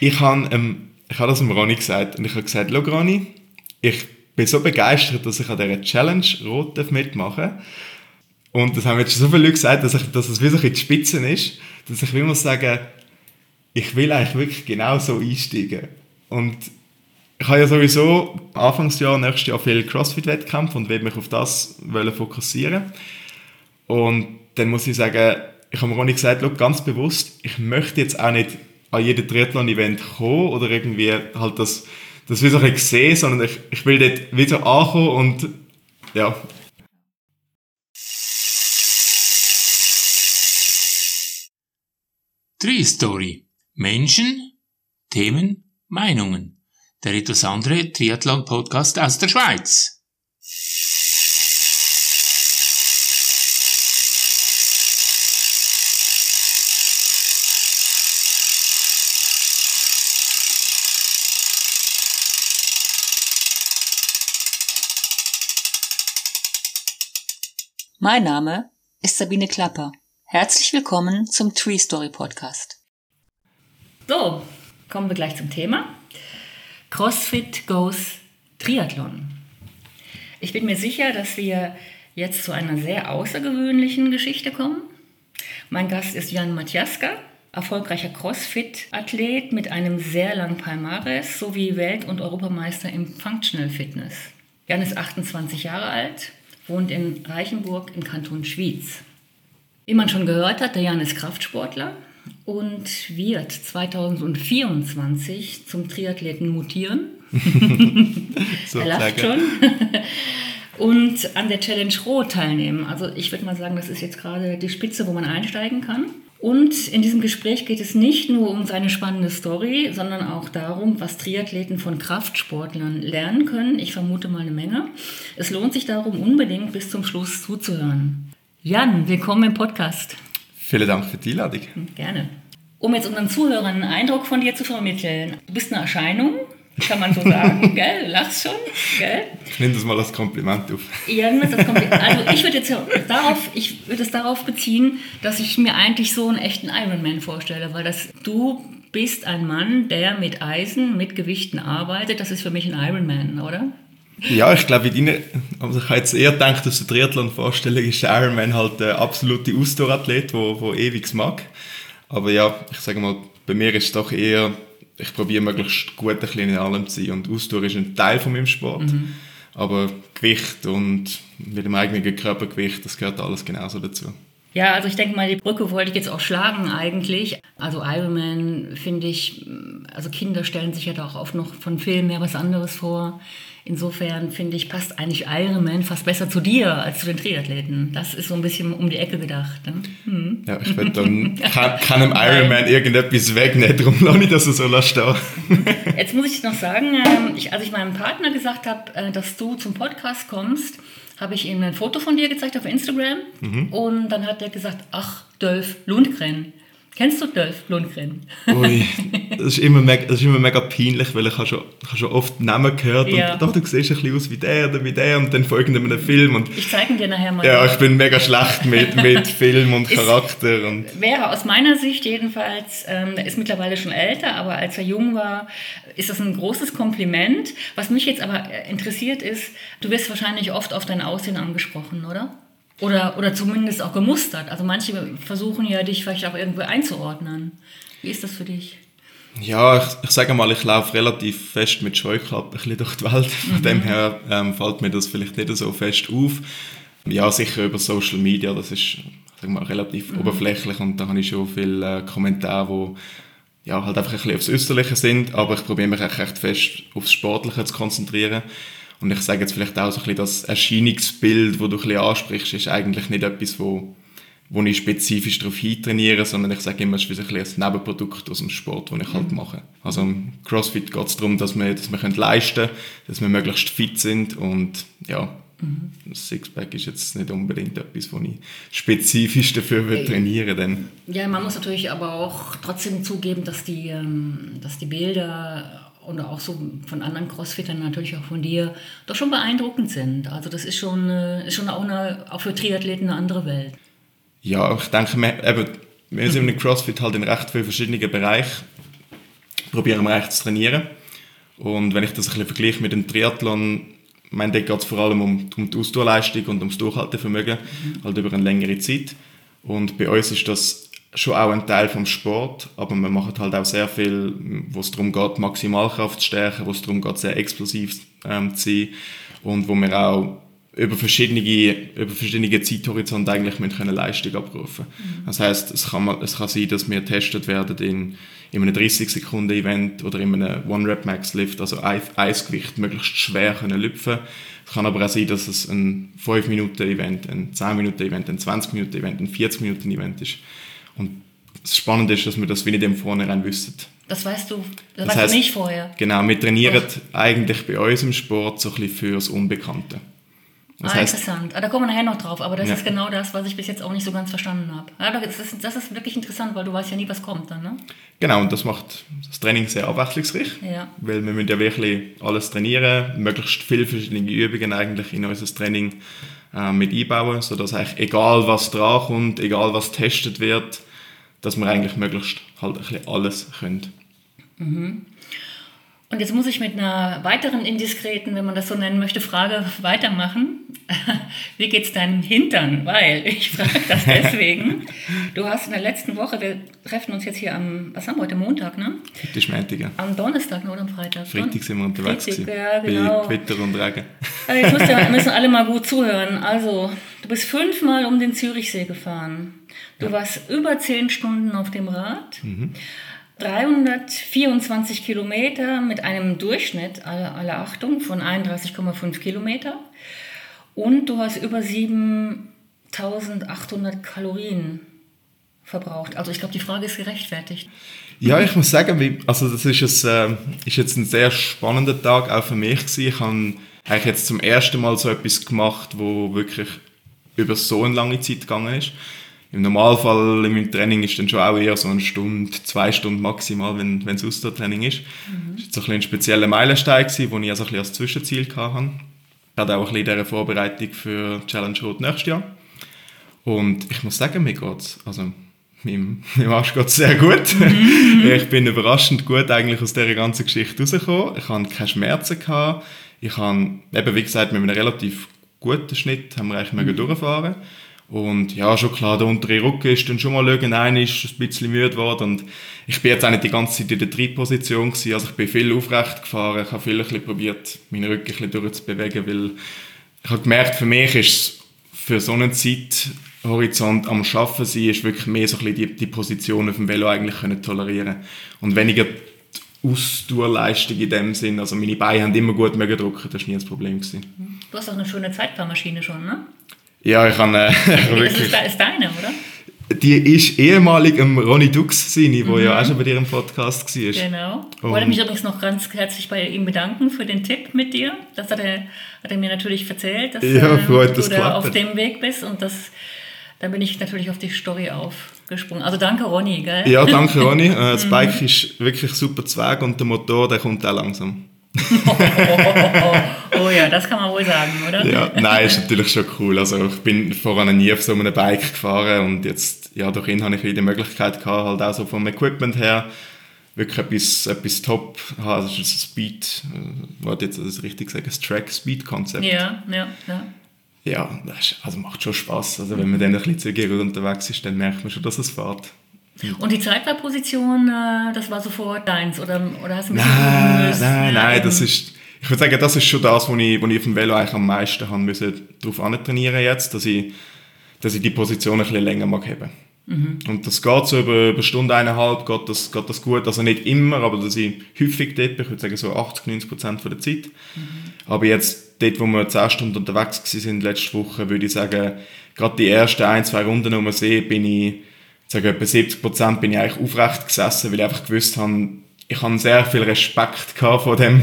Ich habe ähm, ich habe das dem Ronny gesagt und ich habe gesagt, schau Ronny, ich bin so begeistert, dass ich an dieser Challenge Rot mitmachen darf. Und das haben jetzt schon so viele Leute gesagt, dass, ich, dass es wie so in die Spitzen ist, dass ich muss sagen, ich will eigentlich wirklich genau so einsteigen. Und ich habe ja sowieso Anfangsjahr, nächstes Jahr viel Crossfit-Wettkämpfe und will mich auf das fokussieren. Und dann muss ich sagen, ich habe mir auch nicht gesagt, ganz bewusst, ich möchte jetzt auch nicht an jedem Triathlon-Event kommen oder irgendwie halt das, das wie so ein sehen, sondern ich, ich will dort wieder ankommen und ja. Tree Story. Menschen, Themen, Meinungen. Der etwas andere Triathlon-Podcast aus der Schweiz. Mein Name ist Sabine Klapper. Herzlich willkommen zum Tree Story Podcast. So, kommen wir gleich zum Thema. CrossFit Goes Triathlon. Ich bin mir sicher, dass wir jetzt zu einer sehr außergewöhnlichen Geschichte kommen. Mein Gast ist Jan Matjaska, erfolgreicher CrossFit-Athlet mit einem sehr langen Palmares sowie Welt- und Europameister im Functional Fitness. Jan ist 28 Jahre alt, wohnt in Reichenburg im Kanton Schwyz. Wie man schon gehört hat, der Jan ist Kraftsportler und wird 2024 zum Triathleten mutieren. so, er lacht schon. und an der Challenge Rot teilnehmen. Also ich würde mal sagen, das ist jetzt gerade die Spitze, wo man einsteigen kann. Und in diesem Gespräch geht es nicht nur um seine spannende Story, sondern auch darum, was Triathleten von Kraftsportlern lernen können. Ich vermute mal eine Menge. Es lohnt sich darum, unbedingt bis zum Schluss zuzuhören. Jan, willkommen im Podcast. Vielen Dank für die Einladung. Gerne. Um jetzt unseren Zuhörern einen Eindruck von dir zu vermitteln. Du bist eine Erscheinung, kann man so sagen, gell? Lachst schon, gell? Ich nehme das mal als Kompliment auf. Ja, nimm das Kompliment. Also ich würde jetzt darauf, ich würde es darauf beziehen, dass ich mir eigentlich so einen echten Ironman vorstelle, weil das du bist ein Mann, der mit Eisen, mit Gewichten arbeitet. Das ist für mich ein Ironman, oder? Ja, ich glaube, also ich habe jetzt eher gedacht, dass der Triathlon-Vorstellung ist Ironman halt der absolute Ausdauerathlet, der ewig mag. Aber ja, ich sage mal, bei mir ist es doch eher ich probiere möglichst gut ein bisschen in allem zu sein. Und Ausdauer ist ein Teil von meinem Sport. Mhm. Aber Gewicht und mit dem eigenen Körpergewicht, das gehört alles genauso dazu. Ja, also ich denke mal, die Brücke wollte ich jetzt auch schlagen eigentlich. Also Ironman finde ich, also Kinder stellen sich ja da auch oft noch von Filmen her was anderes vor. Insofern finde ich, passt eigentlich Ironman fast besser zu dir als zu den Triathleten. Das ist so ein bisschen um die Ecke gedacht. Ne? Hm. Ja, ich will dann kann, kann einem Ironman irgendetwas wegnehmen, darum lasse ich das so stehen. Jetzt muss ich noch sagen, ähm, ich, als ich meinem Partner gesagt habe, äh, dass du zum Podcast kommst, habe ich ihm ein Foto von dir gezeigt auf Instagram mhm. und dann hat er gesagt, ach, Dolph Lundgren. Kennst du Dolph Lundgren? Ui, das ist, immer mega, das ist immer mega peinlich, weil ich habe schon, ich habe schon oft Namen gehört ja. und doch, du siehst ein bisschen aus wie der oder wie der und dann folgt einem Film. Und, ich zeige dir nachher mal. Ja, ich bin mega schlecht mit, mit Film und Charakter. Und wäre aus meiner Sicht jedenfalls, ähm, er ist mittlerweile schon älter, aber als er jung war, ist das ein großes Kompliment. Was mich jetzt aber interessiert ist, du wirst wahrscheinlich oft auf dein Aussehen angesprochen, oder? Oder, oder zumindest auch gemustert. Also manche versuchen ja, dich vielleicht auch irgendwo einzuordnen. Wie ist das für dich? Ja, ich, ich sage mal, ich laufe relativ fest mit Scheuklappen ein bisschen durch die Welt. Von mhm. dem her ähm, fällt mir das vielleicht nicht so fest auf. Ja, sicher über Social Media, das ist sag mal, relativ mhm. oberflächlich und da habe ich schon viele äh, Kommentare, die ja, halt einfach ein bisschen aufs Äußerliche sind, aber ich probiere mich echt fest aufs Sportliche zu konzentrieren. Und ich sage jetzt vielleicht auch so ein bisschen, das Erscheinungsbild, das du ein bisschen ansprichst, ist eigentlich nicht etwas, wo, wo ich spezifisch darauf hintrainiere, sondern ich sage immer, es ist ein, ein Nebenprodukt aus dem Sport, das ich halt mhm. mache. Also im CrossFit geht es darum, dass wir, dass wir können leisten können, dass wir möglichst fit sind und ja, Mhm. Das Sixpack ist jetzt nicht unbedingt etwas, wo ich spezifisch dafür will trainieren will. Ja, man muss natürlich aber auch trotzdem zugeben, dass die, ähm, dass die Bilder und auch so von anderen Crossfittern, natürlich auch von dir, doch schon beeindruckend sind. Also das ist schon, äh, ist schon auch, eine, auch für Triathleten eine andere Welt. Ja, ich denke, wir, eben, wir sind im Crossfit halt in recht vielen verschiedenen Bereichen probieren wir eigentlich zu trainieren. Und wenn ich das ein bisschen vergleiche mit dem Triathlon, ich meine, da geht es vor allem um, um die Ausdauerleistung und ums Durchhaltevermögen, mhm. halt über eine längere Zeit. Und bei uns ist das schon auch ein Teil vom Sport, aber wir machen halt auch sehr viel, wo es darum geht, Maximalkraft zu stärken, wo es darum geht, sehr explosiv ähm, zu sein und wo wir auch über verschiedene, über verschiedene Zeithorizonte eigentlich mit können Leistung abrufen mhm. Das heißt, es kann, es kann sein, dass wir getestet werden in, in einem 30-Sekunden-Event oder in einem One-Rep-Max-Lift, also Eisgewicht möglichst schwer können lüpfen. Es kann aber auch sein, dass es ein 5-Minuten-Event, ein 10-Minuten-Event, ein 20-Minuten-Event, ein 40-Minuten-Event ist. Und das Spannende ist, dass wir das wie nicht im Vornherein wissen. Das weißt du, das, das weißt du nicht vorher. Genau, wir trainieren Ach. eigentlich bei uns im Sport so ein bisschen fürs Unbekannte. Das ah, heißt, interessant. Ah, da kommen wir nachher noch drauf, aber das ja. ist genau das, was ich bis jetzt auch nicht so ganz verstanden habe. Ja, das, ist, das ist wirklich interessant, weil du weißt ja nie, was kommt dann, ne? Genau, und das macht das Training sehr abwechslungsreich, ja. weil wir müssen ja wirklich alles trainieren, möglichst viele verschiedene Übungen eigentlich in unser Training äh, mit einbauen, sodass eigentlich egal was dran kommt, egal was getestet wird, dass wir eigentlich möglichst halt ein bisschen alles können. Mhm. Und jetzt muss ich mit einer weiteren indiskreten, wenn man das so nennen möchte, Frage weitermachen. Wie geht's deinem Hintern? Weil ich frage das deswegen. Du hast in der letzten Woche, wir treffen uns jetzt hier am, was haben wir heute, Montag, ne? Montag, ja. Am Donnerstag oder am Freitag? Freitag sind wir unterwegs Freitag, ja, genau. Bei Gewitter und Regen. Also jetzt müssen, müssen alle mal gut zuhören. Also, du bist fünfmal um den Zürichsee gefahren. Du ja. warst über zehn Stunden auf dem Rad. Mhm 324 Kilometer mit einem Durchschnitt, alle, alle Achtung, von 31,5 Kilometer. Und du hast über 7800 Kalorien verbraucht. Also ich glaube, die Frage ist gerechtfertigt. Ja, ich muss sagen, also das ist, ein, äh, ist jetzt ein sehr spannender Tag auch für mich gewesen. Ich habe eigentlich jetzt zum ersten Mal so etwas gemacht, wo wirklich über so eine lange Zeit gegangen ist. Im Normalfall meinem Training ist dann schon auch eher so eine Stunde, zwei Stunden maximal, wenn, es Ausdauertraining ist. Mhm. Das war so ein, ein spezieller Meilenstein, den ich also ein als Zwischenziel hatte. Ich hatte auch ein bisschen in Vorbereitung für Challenge Rot nächstes Jahr. Und ich muss sagen, mir geht's, also meinem, meinem Arsch geht sehr gut. Mhm. ich bin überraschend gut eigentlich aus dieser ganzen Geschichte rausgekommen. Ich hatte keine Schmerzen. Gehabt. Ich habe, eben wie gesagt, mit einem relativ guten Schnitt haben wir eigentlich mhm. durchfahren und ja, schon klar, der untere Rücken ist dann schon mal irgendein ist ein bisschen müde geworden. Und ich bin jetzt auch nicht die ganze Zeit in der Trittposition gewesen. Also ich bin viel aufrecht gefahren. Ich habe viel ein probiert, meinen Rücken ein bisschen durchzubewegen, weil ich habe gemerkt, für mich ist es für so einen Zeithorizont am Schaffen sein, ist wirklich mehr so ein bisschen die, die Position auf dem Velo eigentlich können tolerieren und weniger die Ausdauerleistung in dem Sinn. Also meine Beine haben immer gut mögen drücken, das war nie ein Problem. Gewesen. Du hast auch eine schöne Zeitfahrmaschine schon, ne? Ja, ich habe äh, wirklich... Das ist deine, oder? Die ist ehemalig im Ronny Dux wo mhm. ja auch schon bei dir im Podcast war. Genau. Ich wollte mich übrigens noch ganz herzlich bei ihm bedanken für den Tipp mit dir. Das hat er, hat er mir natürlich erzählt, dass ja, freut, du da auf dem Weg bist und das, da bin ich natürlich auf die Story aufgesprungen. Also danke Ronny, gell? Ja, danke Ronny. Äh, das mhm. Bike ist wirklich super Zweig und der Motor, der kommt auch langsam. oh ja, das kann man wohl sagen, oder? Ja, nein, ist natürlich schon cool. Also ich bin vorher nie auf so einem Bike gefahren und jetzt, ja, durch ihn habe ich wieder die Möglichkeit gehabt, halt auch so vom Equipment her wirklich etwas, etwas top haben. Also das ist ein Speed, äh, wollte jetzt das richtig sagen, das Track-Speed-Konzept. Ja, ja, ja. Ja, das also macht schon Spaß. Also wenn man dann ein bisschen zügiger unterwegs ist, dann merkt man schon, dass es fährt. Und die Zeitwahlposition, äh, das war sofort deins? Oder, oder hast du ein bisschen Nein, nein, nein, das ist, ich würde sagen, das ist schon das, wo ich, wo ich auf dem Velo eigentlich am meisten haben müssen, darauf antrainieren jetzt, dass ich, dass ich die Position ein bisschen länger mag haben. Mhm. Und das geht so über, über Stunde, eineinhalb, geht das, geht das gut. Also nicht immer, aber dass ich häufig dort bin, ich würde sagen so 80, 90 Prozent der Zeit. Mhm. Aber jetzt, dort, wo wir 10 Stunden unterwegs waren letzte Woche, würde ich sagen, gerade die ersten ein, zwei Runden um den See bin ich sage etwa 70 Prozent bin ich eigentlich aufrecht gesessen, weil ich einfach gewusst habe, ich habe sehr viel Respekt gehabt vor dem,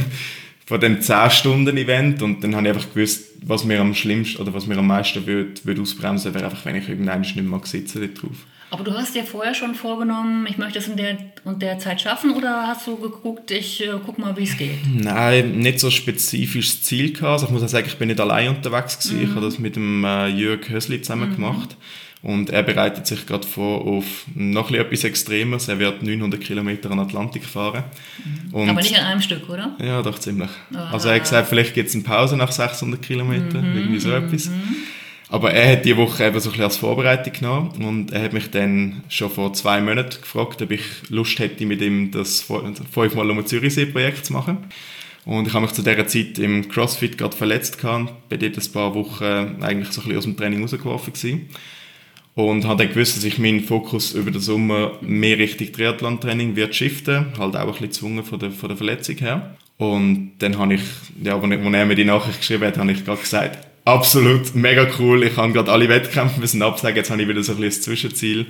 vor dem 10-Stunden-Event und dann habe ich einfach gewusst, was mir am schlimmsten oder was mir am meisten würde, würde ausbremsen, wäre einfach, wenn ich irgendwann nicht mehr sitzen dort drauf. Aber du hast dir vorher schon vorgenommen, ich möchte es in der und der Zeit schaffen oder hast du geguckt, ich äh, guck mal, wie es geht? Nein, nicht so spezifisches Ziel gehabt. Also ich muss auch sagen, ich bin nicht allein unterwegs gewesen. Mhm. Ich habe das mit dem äh, Jörg Hösli zusammen mhm. gemacht. Und er bereitet sich gerade vor auf noch etwas Extremes. Er wird 900 Kilometer an Atlantik fahren. Und Aber nicht an einem Stück, oder? Ja, doch ziemlich. Ah. Also er hat gesagt, vielleicht gibt es eine Pause nach 600 Kilometern, mhm. irgendwie so etwas. Mhm. Aber er hat diese Woche eben so ein bisschen als Vorbereitung genommen und er hat mich dann schon vor zwei Monaten gefragt, ob ich Lust hätte, mit ihm das fünfmal um Zürichsee-Projekt zu machen. Und ich habe mich zu dieser Zeit im CrossFit gerade verletzt gehabt, bin dort ein paar Wochen eigentlich so ein bisschen aus dem Training rausgeworfen gewesen. Und habe dann gewusst, dass ich meinen Fokus über den Sommer mehr Richtung Triathlon-Training wird shiften, halt auch ein bisschen gezwungen von der, von der Verletzung her. Und dann habe ich, ja, als er mir die Nachricht geschrieben hat, habe ich gerade gesagt, absolut, mega cool, ich habe gerade alle Wettkämpfe müssen absagen, jetzt habe ich wieder so ein bisschen das Zwischenziel.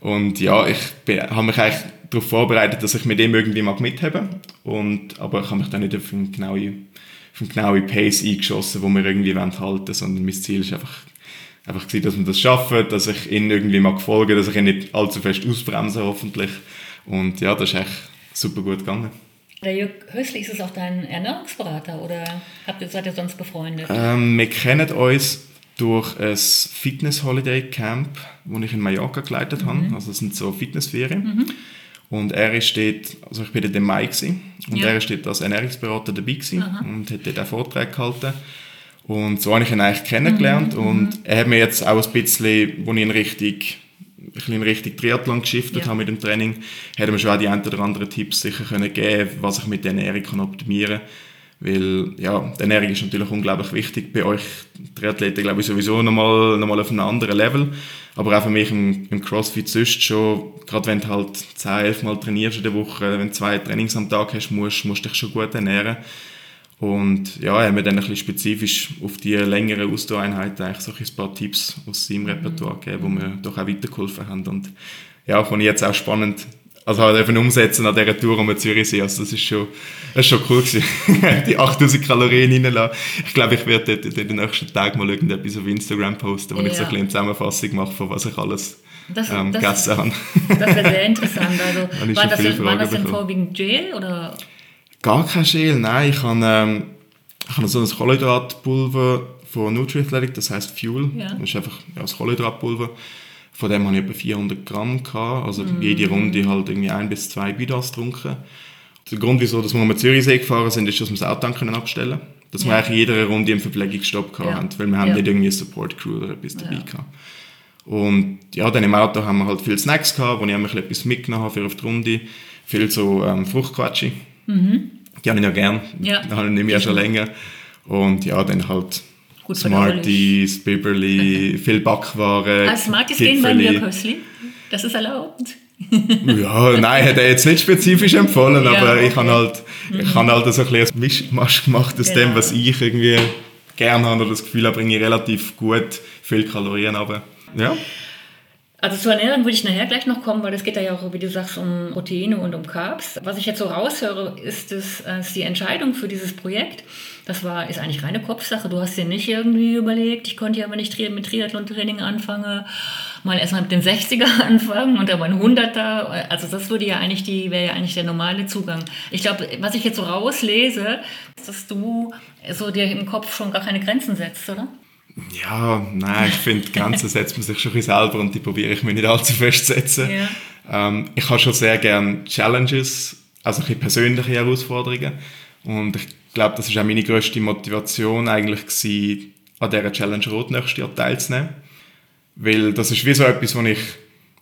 Und ja, ich habe mich eigentlich darauf vorbereitet, dass ich mit dem irgendwie mag mitheben und Aber ich habe mich dann nicht auf eine genaue, auf eine genaue Pace eingeschossen, wo wir irgendwie halten wollen, sondern mein Ziel ist einfach, einfach gewesen, dass wir das schaffen, dass ich ihn irgendwie mag folgen, dass ich ihn nicht allzu fest ausbremse, hoffentlich. Und ja, das ist echt super gut gegangen. Der Jörg Hösli, ist es auch dein Ernährungsberater oder habt ihr, seid ihr sonst befreundet? Ähm, wir kennen uns durch ein Fitness-Holiday-Camp, das ich in Mallorca geleitet mhm. habe. Also das sind so Fitnessferien. Mhm. Und er steht, also ich bin dort im Mai gewesen, und ja. er steht als Ernährungsberater dabei gewesen und hat dort einen Vortrag gehalten. Und so habe ich ihn eigentlich kennengelernt mhm. und mhm. er hat mir jetzt auch ein bisschen, wo ich in Richtung, in Richtung Triathlon geschiftet ja. habe mit dem Training, hat er mir schon auch die ein oder anderen Tipps sicher können geben, was ich mit der Ernährung kann optimieren kann weil ja, die Ernährung ist natürlich unglaublich wichtig. Bei euch Triathleten glaube ich sowieso nochmal, nochmal auf einem anderen Level. Aber auch für mich im, im Crossfit sonst schon, gerade wenn du halt 10, 11 Mal trainierst in der Woche, wenn du zwei Trainings am Tag hast, musst, musst du dich schon gut ernähren. Und ja, er hat mir dann ein bisschen spezifisch auf die längeren Ausdauereinheiten eigentlich so ein paar Tipps aus seinem Repertoire gegeben, die mir doch auch weitergeholfen haben. Und ja, fand ich jetzt auch spannend, also halt eben umsetzen an dieser Tour um Zürichsee. Also das ist schon, das ist schon cool gewesen. die 8000 Kalorien reinlassen. Ich glaube, ich werde dort, dort den nächsten Tag mal irgendetwas auf Instagram posten, wo ja. ich so ein bisschen eine Zusammenfassung mache, von was ich alles das, ähm, das, gegessen habe. das wäre sehr interessant. Also, war, das, war das denn vorwiegend Gel oder? Gar kein Gel, nein. Ich habe, ähm, ich habe so ein Kohlenhydratpulver von Nutriathletic, das heißt Fuel. Ja. Das ist einfach ja, das Kohlenhydratpulver. Von dem hatte ich etwa 400 Gramm. Gehabt. Also mm. jede Runde halt irgendwie ein bis zwei Bidas getrunken. Der Grund, wieso dass wir am Zürichsee gefahren sind, ist, dass wir das Auto dann abstellen können. Dass ja. wir eigentlich jede Runde einen Verpflegungsstopp ja. hatten, weil wir haben ja. nicht irgendwie eine Support Crew oder etwas dabei ja. gehabt. Und ja, dann im Auto haben wir halt viele Snacks gehabt, wo ich etwas mitgenommen habe für auf die Runde. Viel so ähm, Fruchtquatschi. Mhm. Die habe ich ja gern. Ja. Die habe ich ja schon länger. Und ja, dann halt Gut Smarties, Biberly, viel Backwaren. Ah, Smarties gehen bei mir Kösli. Das ist erlaubt. ja, nein, hat er jetzt nicht spezifisch empfohlen, ja, aber okay. ich habe halt, ich habe halt so ein bisschen Mischmasch gemacht aus genau. dem, was ich irgendwie gerne habe oder das Gefühl habe, bringe ich relativ gut viele Kalorien aber Ja. Also zur Ernährung würde ich nachher gleich noch kommen, weil es geht da ja auch, wie du sagst, um Proteine und um Carbs. Was ich jetzt so raushöre, ist, das, ist die Entscheidung für dieses Projekt. Das war, ist eigentlich reine Kopfsache. Du hast dir nicht irgendwie überlegt, ich konnte ja aber nicht mit Triathlon-Training anfangen, mal erstmal mit den 60er anfangen und dann mal ein 100er. Also das würde ja eigentlich die, wäre ja eigentlich der normale Zugang. Ich glaube, was ich jetzt so rauslese, ist, dass du so dir im Kopf schon gar keine Grenzen setzt, oder? Ja, nein, ich finde, Grenzen setzt man sich schon ein selber und die probiere ich mir nicht allzu festzusetzen. Ja. Ähm, ich habe schon sehr gerne Challenges, also ein persönliche Herausforderungen. Und ich glaube, das ist auch meine grösste Motivation eigentlich gewesen, an dieser Challenge Rot nächstes Jahr teilzunehmen. Weil das ist wie so etwas, wo ich,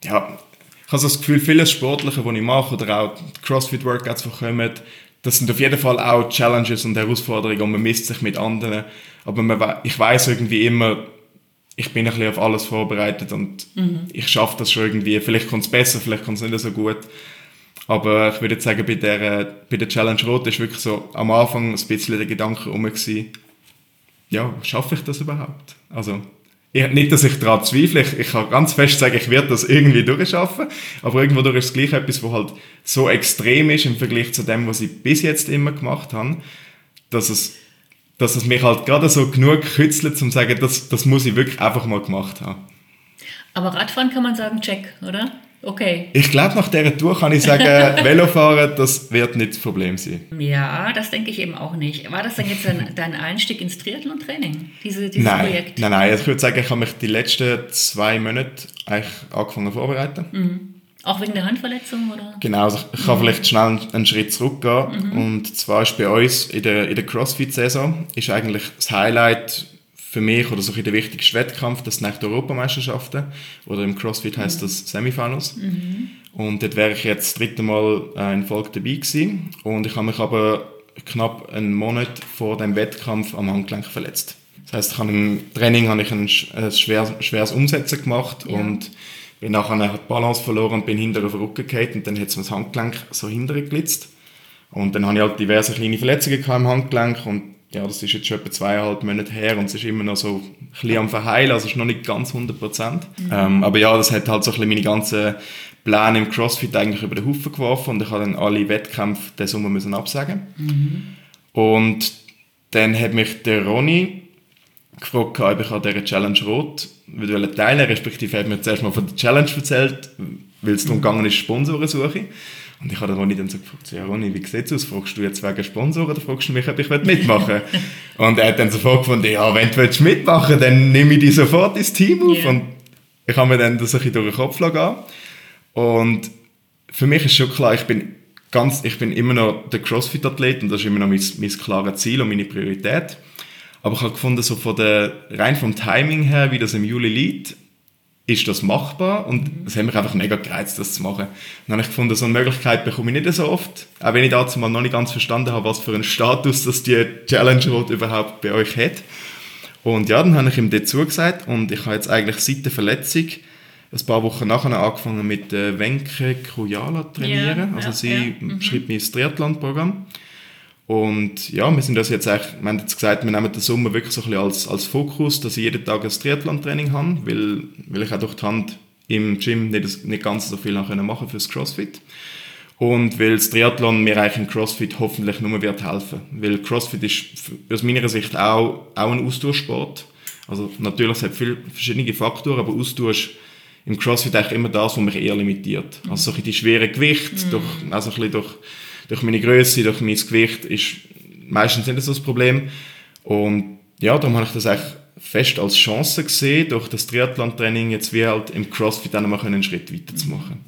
ja, ich habe so das Gefühl, vieles Sportliche, was ich mache, oder auch Crossfit-Workouts, die kommen, das sind auf jeden Fall auch Challenges und Herausforderungen und man misst sich mit anderen. Aber man, ich weiß irgendwie immer, ich bin ein bisschen auf alles vorbereitet und mhm. ich schaffe das schon irgendwie. Vielleicht kommt es besser, vielleicht kommt es nicht so gut. Aber ich würde jetzt sagen, bei der, bei der Challenge Rot ist wirklich so am Anfang ein bisschen der Gedanke rum ja, schaffe ich das überhaupt? Also, ich, nicht, dass ich daran zweifle, ich, ich kann ganz fest sagen, ich werde das irgendwie durchschaffen, aber irgendwo durch ist es gleich etwas, was halt so extrem ist im Vergleich zu dem, was ich bis jetzt immer gemacht habe, dass es, dass es mich halt gerade so genug kützelt, um zu sagen, das, das muss ich wirklich einfach mal gemacht haben. Aber Radfahren kann man sagen, check, oder? Okay. Ich glaube, nach dieser Tour kann ich sagen, Velofahren, das wird nicht das Problem sein. Ja, das denke ich eben auch nicht. War das denn jetzt dein, dein Einstieg ins Triathlon-Training, diese, dieses Nein, Projekt? nein, nein. Also ich würde sagen, ich habe mich die letzten zwei Monate eigentlich angefangen vorzubereiten. Mhm. Auch wegen der Handverletzung, oder? Genau, also ich kann vielleicht schnell einen, Schritt zurückgehen. Und zwar ist bei uns in der, in der CrossFit-Saison ist eigentlich das Highlight für mich oder so ein der wichtigste Wettkampf, das sind die Europameisterschaften. Oder im CrossFit heißt das Semifinals. Und dort wäre ich jetzt das dritte Mal äh, in Folge dabei gewesen. Und ich habe mich aber knapp einen Monat vor dem Wettkampf am Handgelenk verletzt. Das heißt, ich habe im Training habe ich ein, ein schwer, schweres Umsetzen gemacht Ja. und bin nachher die Balance verloren und bin hinter auf den Rücken gefallen und dann hat es mir das Handgelenk so hinterher geglitzt. Und dann hatte ich halt diverse kleine Verletzungen im Handgelenk und ja, das ist jetzt schon etwa zweieinhalb Monate her und es ist immer noch so ein bisschen am Verheilen, also es ist noch nicht ganz 100 Prozent. Ähm, aber ja, das hat halt so ein bisschen meine ganzen Pläne im CrossFit eigentlich über den Haufen geworfen und ich habe dann alle Wettkämpfe diesen Sommer müssen absagen. Und dann hat mich der Ronny gefragt, ob ich an dieser Challenge Rot würde teilen respektive hat mir zuerst mal von der Challenge erzählt, weil es darum gegangen ist, Sponsorensuche. Und ich habe den Ronny dann so gefragt, ja Ronny, wie sieht es aus? Fragst du jetzt wegen Sponsoren oder fragst du mich, ob ich mitmachen will? und er hat dann sofort gefunden, ja, wenn du willst mitmachen dann nehme ich dich sofort ins Team auf. Ja. Und ich habe mir dann das ein bisschen durch den Kopf lassen. Und für mich ist schon klar, ich bin, ganz, ich bin immer noch der CrossFit-Athlet und das ist immer noch mein, mein klares Ziel und meine Priorität. Aber ich habe gefunden, so von der, rein vom Timing her, wie das im Juli liegt, ist das machbar und es hat mich einfach mega gereizt, das zu machen. dann habe ich gefunden, so eine Möglichkeit bekomme ich nicht so oft, auch wenn ich dazu mal noch nicht ganz verstanden habe, was für einen Status das die Challenge Road überhaupt bei euch hat. Und ja, dann habe ich ihm dort zugesagt und ich habe jetzt eigentlich seit der Verletzung ein paar Wochen nachher angefangen mit äh, Wenke Krujala trainieren. Ja, also ja, sie ja, mhm. schreibt mir das Triathlon-Programm. Und ja, wir sind das jetzt eigentlich, wir haben jetzt gesagt, wir nehmen den Sommer wirklich so ein bisschen als, als Fokus, dass ich jeden Tag ein Triathlon-Training habe, weil, weil ich auch durch die Hand im Gym nicht, nicht ganz so viel machen machen fürs CrossFit. Und weil das Triathlon mir eigentlich im CrossFit hoffentlich nur wird helfen. Weil CrossFit ist aus meiner Sicht auch, auch ein Austauschsport. Also natürlich, es hat viele verschiedene Faktoren, aber Austausch im CrossFit eigentlich immer das, was mich eher limitiert. Also so ein bisschen die schwere Gewicht, durch, also ein bisschen durch, durch meine Größe, durch mein Gewicht ist meistens nicht so das Problem. Und ja, darum habe ich das eigentlich fest als Chance gesehen, durch das Triathlon-Training jetzt wie halt im CrossFit dann mal einen Schritt weiter zu machen.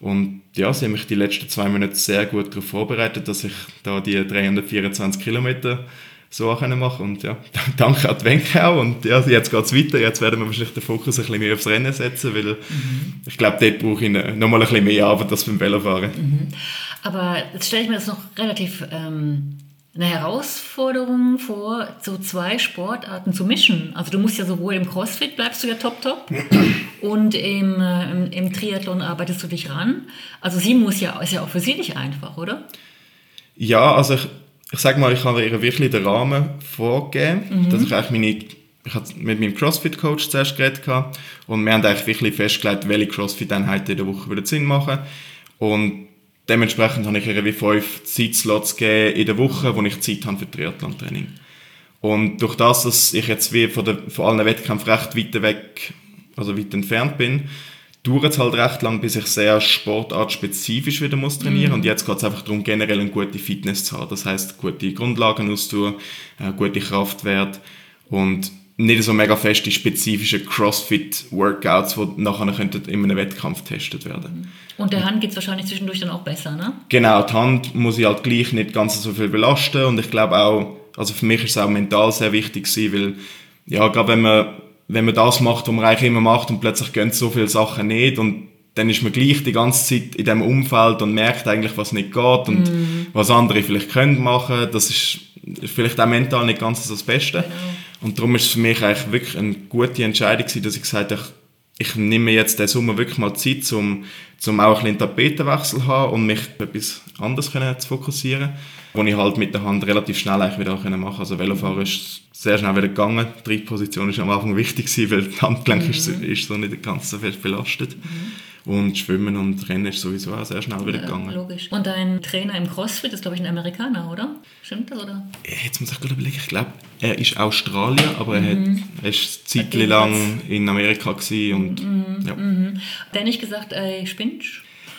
Und ja, sie haben mich die letzten zwei Monate sehr gut darauf vorbereitet, dass ich da die 324 Kilometer so auch machen. Und ja, danke an die Wenke auch. Und ja, jetzt geht es weiter. Jetzt werden wir wahrscheinlich den Fokus ein bisschen mehr aufs Rennen setzen, weil ich glaube, dort brauche ich noch mal ein bisschen mehr Arbeit als beim Velofahren. Aber jetzt stelle ich mir das noch relativ ähm, eine Herausforderung vor, so zwei Sportarten zu mischen. Also du musst ja sowohl im CrossFit bleibst du ja top top und im, äh, im, im Triathlon arbeitest du dich ran. Also sie muss ja, ist ja auch für sie nicht einfach, oder? Ja, also ich, ich sage mal, ich habe ihr wirklich den Rahmen vorgegeben, dass ich eigentlich meine, ich hatte mit meinem CrossFit-Coach zuerst geredet und wir haben eigentlich wirklich festgelegt, welche CrossFit-Einheiten in der Woche würden Sinn machen und dementsprechend habe ich ihr wie fünf Zeitslots gegeben in der Woche, wo ich Zeit habe für Triathlon-Training. Und durch das, dass ich jetzt wie von, der, von allen Wettkämpfen recht weit weg, also weit entfernt bin, dauert es halt recht lang, bis ich sehr sportartspezifisch wieder muss trainieren Und jetzt geht es einfach darum, generell eine gute Fitness zu haben. Das heißt gute Grundlagen auszutun, äh, gute Kraftwerte und nicht so mega feste spezifische Crossfit-Workouts, die nachher könnten in einem Wettkampf getestet werden. Und der Hand geht es wahrscheinlich zwischendurch dann auch besser, ne? Genau, die Hand muss ich halt gleich nicht ganz so viel belasten und ich glaube auch, also für mich ist es auch mental sehr wichtig gewesen, weil, ja, gerade wenn man, wenn man das macht, was man eigentlich immer macht und plötzlich gehen so viele Sachen nicht und dann ist man gleich die ganze Zeit in diesem Umfeld und merkt eigentlich, was nicht geht und was andere vielleicht können machen, das ist vielleicht auch mental nicht ganz so das Beste. Und darum ist es für mich eigentlich wirklich eine gute Entscheidung gewesen, dass ich gesagt habe, ich nehme jetzt den Sommer wirklich mal Zeit, um, um auch ein bisschen Tapetenwechsel zu haben und mich auf etwas anderes können zu fokussieren, wo ich halt mit der Hand relativ schnell eigentlich wieder machen Also Velofahren ist sehr schnell wieder gegangen. Die Trittposition ist am Anfang wichtig gewesen, weil das Handgelenk ist, ist so nicht ganz so fest belastet. Und Schwimmen und Rennen ist sowieso auch sehr schnell wieder Ja, gegangen. logisch. Und dein Trainer im CrossFit ist, glaube ich, ein Amerikaner, oder? Stimmt das, oder? Jetzt muss ich gerade überlegen, ich glaube, er ist Australier, aber er, hat, Mhm. er ist eine Zeit lang in Amerika gewesen und Mhm. ja. Hat der nicht gesagt, ey, spinnst?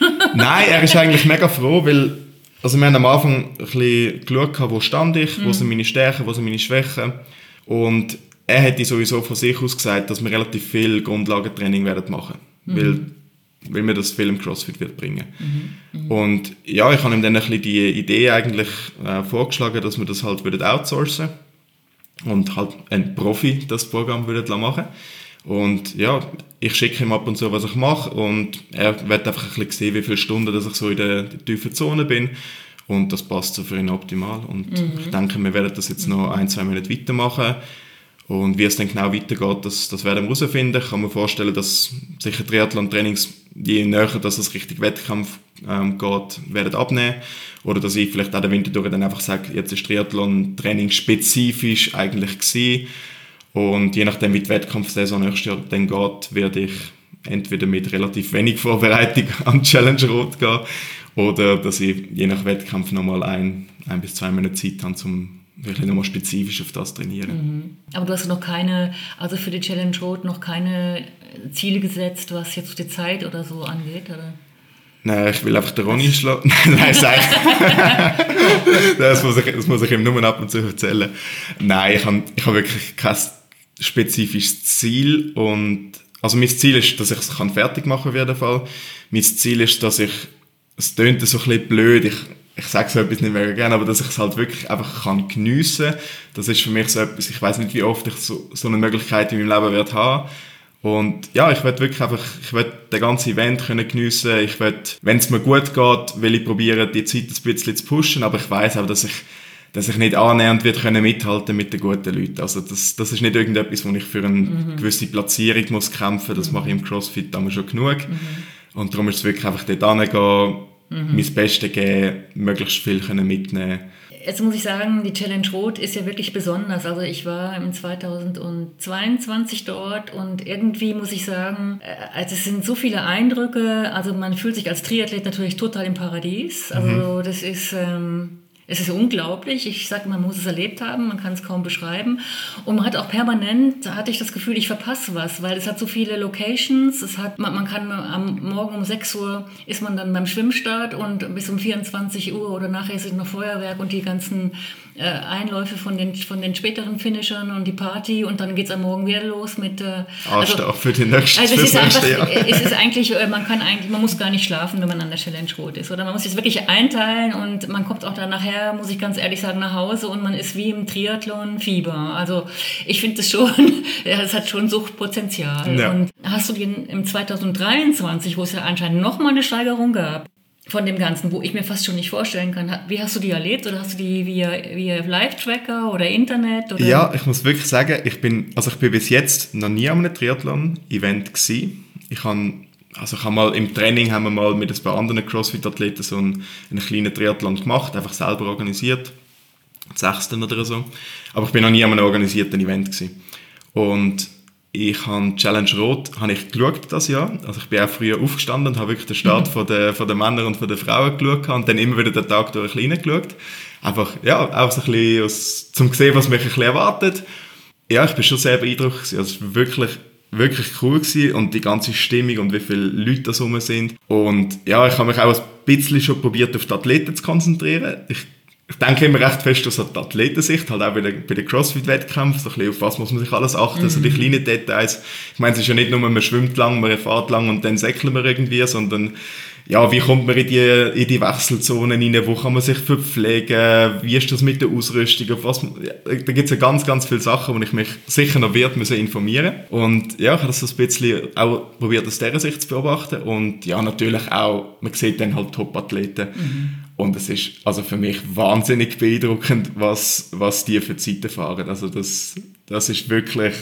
Nein, er ist eigentlich mega froh, weil also wir haben am Anfang ein bisschen geschaut, wo stand ich, wo sind meine Stärken, wo sind meine Schwächen und er hätte sowieso von sich aus gesagt, dass wir relativ viel Grundlagentraining werden machen, weil, weil mir das viel im CrossFit wird bringen. Und ja, ich habe ihm dann ein bisschen die Idee eigentlich äh, vorgeschlagen, dass wir das halt würden outsourcen und halt ein Profi das Programm würde machen. Und ja, ich schicke ihm ab und zu, was ich mache und er wird einfach ein bisschen sehen, wie viele Stunden dass ich so in der, der tiefen Zone bin. Und das passt so für ihn optimal. Und ich denke, wir werden das jetzt noch ein, zwei Monate weitermachen. Und wie es dann genau weitergeht, das, das werden wir herausfinden. Ich kann mir vorstellen, dass sicher Triathlon-Trainings, je näher dass es Richtung Wettkampf ähm, geht, werden abnehmen. Oder dass ich vielleicht auch den Winter durch dann einfach sage, jetzt ist Triathlon-Training spezifisch eigentlich gewesen. Und je nachdem, wie die Wettkampfsaison nächstes Jahr dann geht, werde ich entweder mit relativ wenig Vorbereitung die Challenge Rot gehen oder dass ich je nach Wettkampf nochmal ein, ein bis zwei Monate Zeit habe, um wirklich nochmal spezifisch auf das trainieren. Aber du hast noch keine, also für die Challenge Road noch keine Ziele gesetzt, was jetzt die Zeit oder so angeht, oder? Nein, ich will einfach den Ronny schlagen. Nein, sag das, muss ich, das muss ich ihm nur ab und zu erzählen. Nein, ich habe ich hab wirklich kein spezifisches Ziel. Und, also mein Ziel ist, dass ich es kann fertig machen auf jeden Fall. Mein Ziel ist, dass ich, es tönt so ein bisschen blöd, ich, ich sage so etwas nicht mehr gerne, aber dass ich es halt wirklich einfach kann geniessen. Das ist für mich so etwas, ich weiß nicht, wie oft ich so, so eine Möglichkeit in meinem Leben werde haben. Und ja, ich werde wirklich einfach, ich werde den ganzen Event können geniessen. Ich werde, wenn es mir gut geht, will ich probieren, die Zeit ein bisschen zu pushen, aber ich weiß auch, dass ich, dass ich nicht annähernd wird können mithalten mit den guten Leuten. Also das, das ist nicht irgendetwas, wo ich für eine gewisse Platzierung muss kämpfen. Das mache ich im CrossFit damals schon genug. Und darum ist es wirklich einfach dort hingehen, mein Bestes geben, möglichst viel können mitnehmen. Jetzt muss ich sagen, die Challenge Rot ist ja wirklich besonders. Also ich war im 2022 dort und irgendwie muss ich sagen, äh, also es sind so viele Eindrücke. Also man fühlt sich als Triathlet natürlich total im Paradies. Also das ist... Ähm, es ist unglaublich. Ich sage, man muss es erlebt haben, man kann es kaum beschreiben. Und man hat auch permanent, da hatte ich das Gefühl, ich verpasse was, weil es hat so viele Locations. Es hat, man, man kann am Morgen um 6 Uhr ist man dann beim Schwimmstart und bis um 24 Uhr oder nachher ist es noch Feuerwerk und die ganzen äh, Einläufe von den, von den späteren Finishern und die Party und dann geht es am Morgen wieder los mit... Äh, Anstehen für die nächste, also es ist einfach, Jahr. es ist eigentlich, äh, man kann eigentlich, man muss gar nicht schlafen, wenn man an der Challenge rot ist, oder? Man muss sich wirklich einteilen und man kommt auch dann nachher, muss ich ganz ehrlich sagen, nach Hause und man ist wie im Triathlon Fieber. Also ich finde das schon, ja, es hat schon Suchtpotenzial. Ja. Und hast du den im 2023, wo es ja anscheinend nochmal eine Steigerung gab, von dem Ganzen, wo ich mir fast schon nicht vorstellen kann. Wie hast du die erlebt? Oder hast du die via, via Live-Tracker oder Internet? Oder? Ja, ich muss wirklich sagen, ich bin, also ich bin bis jetzt noch nie an einem Triathlon-Event gewesen. Ich habe, also ich habe mal im Training haben wir mal mit ein paar anderen CrossFit-Athleten so einen, einen kleinen Triathlon gemacht, einfach selber organisiert, sechsten oder so. Aber ich bin noch nie an einem organisierten Event gewesen. Und ich habe Challenge Rot habe ich geschaut das Jahr. Also ich bin auch früher aufgestanden und habe wirklich den Start von der, von den Männern und von den Frauen geschaut und dann immer wieder den Tag durch ein bisschen reingeschaut. Einfach, ja, auch so ein bisschen aus, zum sehen, was mich ein bisschen erwartet. Ja, ich bin schon sehr beeindruckt gewesen. Also es war wirklich, wirklich cool gewesen und die ganze Stimmung und wie viele Leute da rum sind. Und ja, ich habe mich auch ein bisschen schon probiert, auf die Athleten zu konzentrieren. Ich ich denke immer recht fest aus der Athletensicht, halt auch bei den, bei den Crossfit-Wettkämpfen, so ein bisschen auf was muss man sich alles achten, also die kleinen Details. Ich meine, es ist ja nicht nur, man schwimmt lang, man fährt lang und dann säckelt man irgendwie, sondern ja, wie kommt man in die, in die Wechselzonen rein, wo kann man sich verpflegen, wie ist das mit der Ausrüstung, auf was, ja, da gibt es ja ganz, ganz viele Sachen, wo ich mich sicher noch wird müssen informieren. Und ja, ich habe das so ein bisschen auch probiert aus dieser Sicht zu beobachten. Und ja, natürlich auch, man sieht dann halt Top-Athleten und es ist also für mich wahnsinnig beeindruckend, was, was die für Zeiten fahren. Also das, das ist wirklich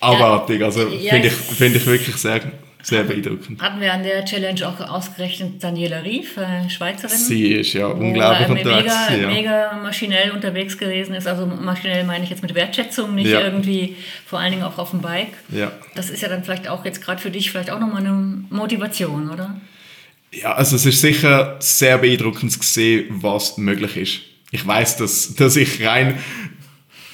abartig. Also Ja, finde ich, finde ich wirklich sehr, sehr beeindruckend. Hatten wir an der Challenge auch ausgerechnet Daniela Rief, äh, Schweizerin? Sie ist ja unglaublich er unterwegs. mega, ja. mega maschinell unterwegs gewesen ist. Also maschinell meine ich jetzt mit Wertschätzung, nicht Ja. irgendwie vor allen Dingen auch auf dem Bike. Ja. Das ist ja dann vielleicht auch jetzt gerade für dich vielleicht auch nochmal eine Motivation, oder? Ja, also es ist sicher sehr beeindruckend zu sehen, was möglich ist. Ich weiß, dass, dass ich rein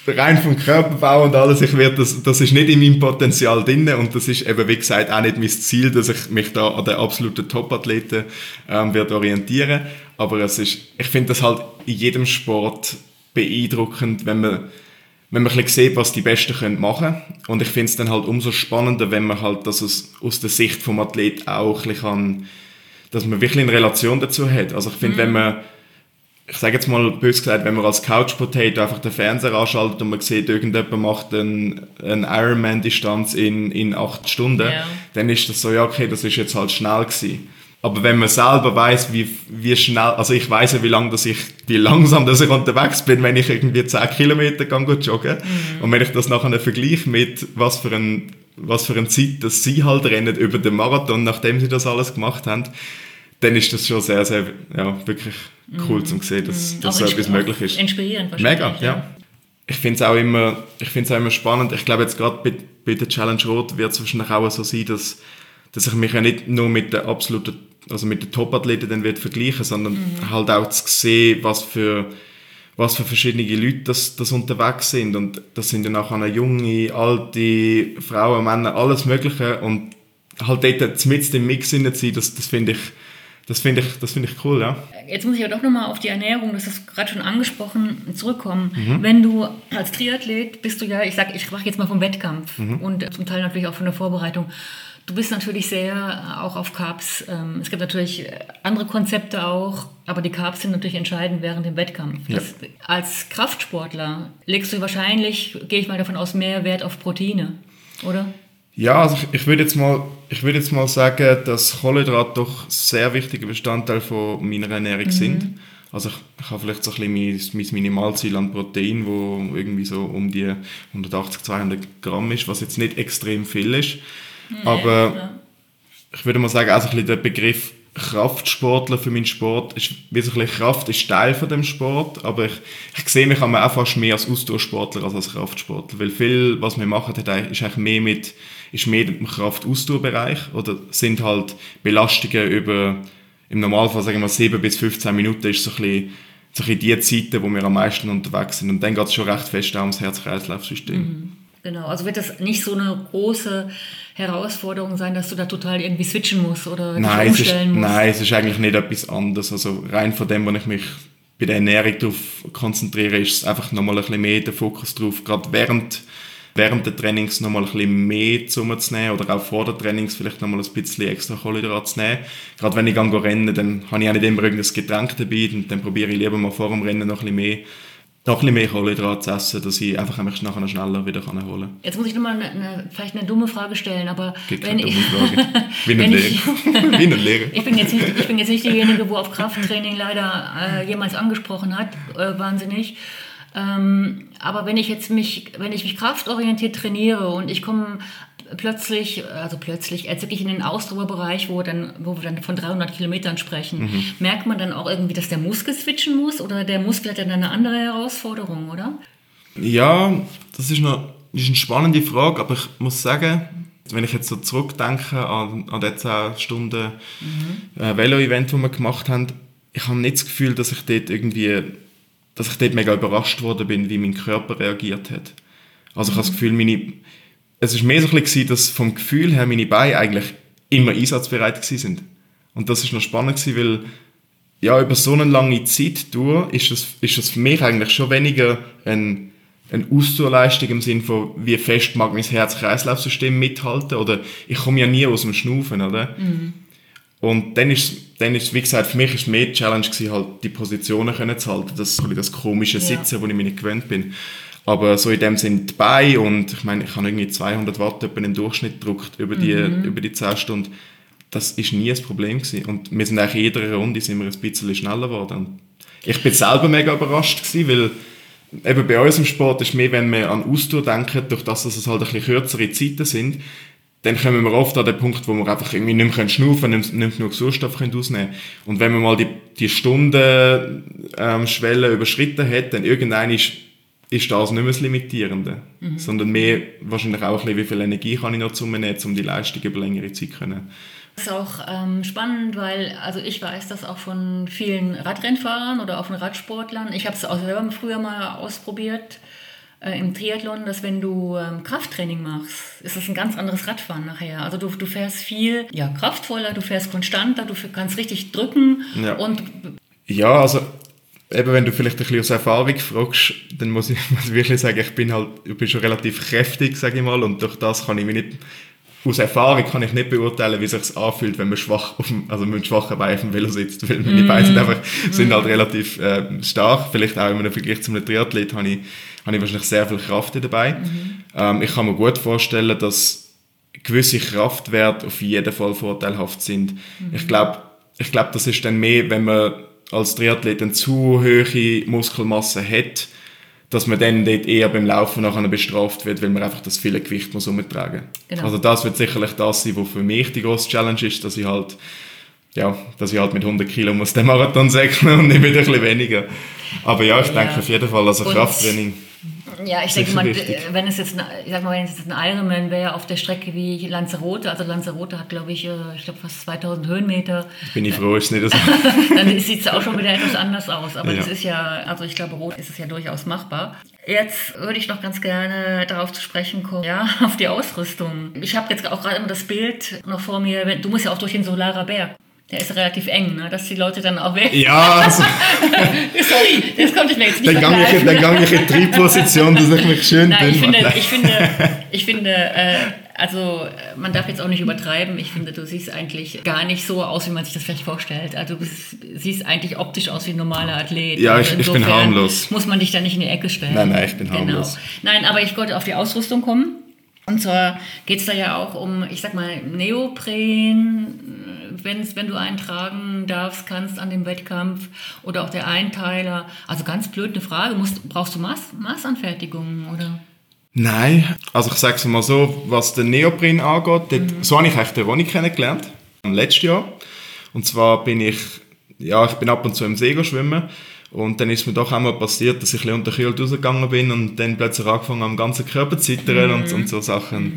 rein vom Körperbau und alles, ich werde das, das ist nicht in meinem Potenzial drin und das ist eben, wie gesagt, auch nicht mein Ziel, dass ich mich da an den absoluten Top-Athleten ähm, werde orientieren. Aber es ist, ich finde das halt in jedem Sport beeindruckend, wenn man wenn man ein sieht, was die Besten können machen Und ich finde es dann halt umso spannender, wenn man halt das aus, aus der Sicht vom Athlet auch ein bisschen kann, dass man wirklich eine Relation dazu hat. Also ich finde, mhm. wenn man ich sage jetzt mal bös gesagt, wenn man als Couch Potato einfach den Fernseher anschaltet und man sieht, irgendjemand macht eine ein Ironman-Distanz in, in acht Stunden, ja. dann ist das so, ja, okay, das ist jetzt halt schnell gewesen. Aber wenn man selber weiß, wie, wie schnell, also ich weiß ja, wie lang dass ich, wie langsam dass ich unterwegs bin, wenn ich irgendwie 10 Kilometer kann joggen. Mhm. Und wenn ich das nachher vergleiche mit, was für ein, was für eine Zeit, dass sie halt rennen über den Marathon, nachdem sie das alles gemacht haben, dann ist das schon sehr, sehr, ja, wirklich cool mhm. zu sehen, dass, mhm. dass so etwas möglich ist. Inspirierend wahrscheinlich. Mega, ja. ja. Ich finde es auch immer, ich auch immer spannend. Ich glaube jetzt gerade bei, bei der Challenge Rot wird es wahrscheinlich auch so sein, dass, dass ich mich ja nicht nur mit der absoluten, also mit den Top-Athleten dann wird vergleichen, sondern mhm. halt auch zu sehen, was für was für verschiedene Leute das, das unterwegs sind. Und das sind ja nachher junge, alte, Frauen, Männer, alles Mögliche. Und halt dort mit dem Mix zu sein, das, das finde ich, das finde ich, das ich cool, ja. Jetzt muss ich ja doch nochmal auf die Ernährung, das ist gerade schon angesprochen, zurückkommen. Mhm. Wenn du als Triathlet bist du ja, ich sag, ich mache jetzt mal vom Wettkampf mhm. und zum Teil natürlich auch von der Vorbereitung. Du bist natürlich sehr auch auf Carbs. Ähm, es gibt natürlich andere Konzepte auch, aber die Carbs sind natürlich entscheidend während dem Wettkampf. Ja. Das, als Kraftsportler legst du wahrscheinlich, gehe ich mal davon aus, mehr Wert auf Proteine, oder? Ja, also ich, ich würde jetzt, mal, würd jetzt mal sagen, dass Kohlenhydrate doch sehr wichtiger Bestandteil von meiner Ernährung mhm. sind. Also ich, ich habe vielleicht so ein bisschen mein, mein Minimalziel an Protein, wo irgendwie so um die 180, 200 Gramm ist, was jetzt nicht extrem viel ist. Nee, Aber ja. ich würde mal sagen, also ein bisschen der Begriff Kraftsportler für meinen Sport ist bisschen Kraft ist Teil von dem Sport, aber ich, ich sehe mich auch fast mehr als Ausdauersportler als als Kraftsportler, weil viel, was wir machen, ist eigentlich mehr mit ist mehr im Kraft-Ausdauerbereich oder sind halt Belastungen über, im Normalfall sagen wir 7 bis 15 Minuten ist so ein bisschen, so ein bisschen die Zeiten, wo wir am meisten unterwegs sind und dann geht es schon recht fest auch ums Herz-Kreislauf-System. Mhm. Genau, also wird das nicht so eine große Herausforderung sein, dass du da total irgendwie switchen musst oder nein, umstellen ist, musst? Nein, es ist eigentlich nicht etwas anderes. Also rein von dem, wo ich mich bei der Ernährung darauf konzentriere, ist es einfach nochmal ein bisschen mehr der Fokus drauf, gerade während während der Trainings nochmal ein bisschen mehr zu nehmen oder auch vor der Trainings vielleicht nochmal ein bisschen extra Kohlenhydrate zu nehmen. Gerade wenn ich gehe rennen, dann habe ich auch nicht immer irgendein Getränk dabei und dann probiere ich lieber mal vor dem Rennen noch ein bisschen mehr noch ein bisschen mehr Kohlenhydrate zu essen, dass ich einfach mich nachher schneller wieder kann holen kann. Jetzt muss ich nochmal eine, eine, vielleicht eine dumme Frage stellen, aber Geht wenn ich, Frage. Wie ein Lehrer. Wie ein Lehrer. ich, bin jetzt nicht, ich bin jetzt nicht diejenige, wo auf Krafttraining leider äh, jemals angesprochen hat, äh, wahnsinnig. Ähm, aber wenn ich jetzt mich, wenn ich mich kraftorientiert trainiere und ich komme plötzlich, also plötzlich, jetzt wirklich in den Ausdauerbereich, wo, dann, wo wir dann von 300 Kilometern sprechen, mhm. merkt man dann auch irgendwie, dass der Muskel switchen muss oder der Muskel hat dann eine andere Herausforderung, oder? Ja, das ist, noch, ist eine spannende Frage, aber ich muss sagen, wenn ich jetzt so zurückdenke an, an die 10 Stunden mhm. äh, Velo-Event, das wir gemacht haben, ich habe nicht das Gefühl, dass ich dort irgendwie dass ich dort mega überrascht worden bin, wie mein Körper reagiert hat. Also ich habe das Gefühl, meine, es ist mehr so ein bisschen, dass vom Gefühl her meine Beine eigentlich immer einsatzbereit sind. Und das ist noch spannend gewesen, weil ja, über so eine lange Zeit durch ist das, ist das für mich eigentlich schon weniger ein, eine Ausdauerleistung im Sinne von, wie fest mag mein Herz-Kreislauf-System mithalten oder ich komme ja nie aus dem Schnaufen, oder? Mhm. Und dann ist, dann ist, wie gesagt, für mich ist mehr die Challenge gewesen, halt die Positionen können zu halten, das, das komische Sitzen, ja. wo ich mich nicht gewöhnt bin. Aber so in dem sind die Beine und ich meine, ich habe irgendwie 200 Watt im Durchschnitt gedruckt über die, mhm. über die 10 Stunden. Das ist nie ein Problem gewesen. Und wir sind eigentlich in jeder Runde sind wir ein bisschen schneller geworden. ich bin selber mega überrascht gewesen, weil eben bei uns im Sport ist mehr, wenn wir an Ausdauer denken, durch das, dass es halt ein bisschen kürzere Zeiten sind, dann kommen wir oft an den Punkt, wo wir einfach irgendwie nicht mehr schnaufen können, nicht, nicht genug Sauerstoff können ausnehmen können. Und wenn man mal die, die Stundenschwelle ähm, überschritten hat, dann irgendwann ist, ist das nicht mehr das Limitierende, mhm. sondern mehr wahrscheinlich auch ein bisschen, wie viel Energie kann ich noch zunehmen, um die Leistung über längere Zeit zu können. Das ist auch ähm, spannend, weil also ich weiß das auch von vielen Radrennfahrern oder auch von Radsportlern. Ich habe es auch selber früher mal ausprobiert äh, im Triathlon, dass wenn du ähm, Krafttraining machst, ist das ein ganz anderes Radfahren nachher. Also du, du fährst viel ja, kraftvoller, du fährst konstanter, du kannst richtig drücken Ja. und Ja, also eben wenn du vielleicht ein bisschen aus Erfahrung fragst, dann muss ich, wirklich sagen, ich bin halt ich bin schon relativ kräftig, sage ich mal, und durch das kann ich mich nicht, aus Erfahrung kann ich nicht beurteilen, wie sich anfühlt, wenn man schwach auf also mit einem schwachen Bein auf dem Velo sitzt, weil meine Beine sind, einfach, sind halt relativ äh, stark, vielleicht auch im Vergleich zu einem Triathlet habe ich, habe ich wahrscheinlich sehr viel Kraft dabei. Ähm, ich kann mir gut vorstellen, dass gewisse Kraftwerte auf jeden Fall vorteilhaft sind. Ich glaube, ich glaub, das ist dann mehr, wenn man als Triathlet eine zu hohe Muskelmasse hat, dass man dann dort eher beim Laufen nachher bestraft wird, weil man einfach das viele Gewicht muss umtragen Genau. Also das wird sicherlich das sein, was für mich die grosse Challenge ist, dass ich halt ja, dass ich halt mit 100 Kilo muss den Marathon säckeln und nicht mit ein bisschen weniger. Aber ja, ich Ja. denke auf jeden Fall, also Und- Krafttraining. Ja, ich denke mal, wenn es jetzt, ein- ich sag mal, wenn es jetzt ein Ironman wäre auf der Strecke wie Lanzarote, also Lanzarote hat, glaube ich, äh, ich glaube fast 2000 Höhenmeter, Bin ich froh, ist nicht so. dann sieht es auch schon wieder etwas anders aus. Aber Ja. das ist ja, also ich glaube, rot ist es ja durchaus machbar. Jetzt würde ich noch ganz gerne darauf zu sprechen kommen, ja, auf die Ausrüstung. Ich habe jetzt auch gerade immer das Bild noch vor mir, du musst ja auch durch den Solarer Berg. Der ist relativ eng, ne? dass die Leute dann auch weg. Ja, also, Sorry, das konnte ich mir jetzt nicht dann ich, verkneifen. dann gang ich in die Position, dass ich mich schön Nein, ich dünn finde, ich finde, ich finde, äh, also man darf jetzt auch nicht übertreiben. Ich finde, du siehst eigentlich gar nicht so aus, wie man sich das vielleicht vorstellt. Also du siehst eigentlich optisch aus wie ein normaler Athlet. Ja, ich- ich bin harmlos. Muss man dich da nicht in die Ecke stellen. Nein, nein, ich bin genau. harmlos. Nein, aber ich wollte auf die Ausrüstung kommen. Und zwar geht es da ja auch um, ich sag mal, Neopren, wenn's, wenn du einen tragen darfst, kannst an dem Wettkampf oder auch der Einteiler. Also ganz blöd eine Frage, musst, brauchst du Maß, Maßanfertigungen oder? Nein, also ich sage es mal so, was den Neopren angeht, dort, so habe ich eigentlich den Ronny kennengelernt, im letzten Jahr. Und zwar bin ich, ja, ich bin ab und zu im See schwimmen und dann ist mir doch einmal passiert, dass ich ein bisschen unterkühlt rausgegangen bin und dann plötzlich angefangen am ganzen Körper zu zittern und, und so Sachen.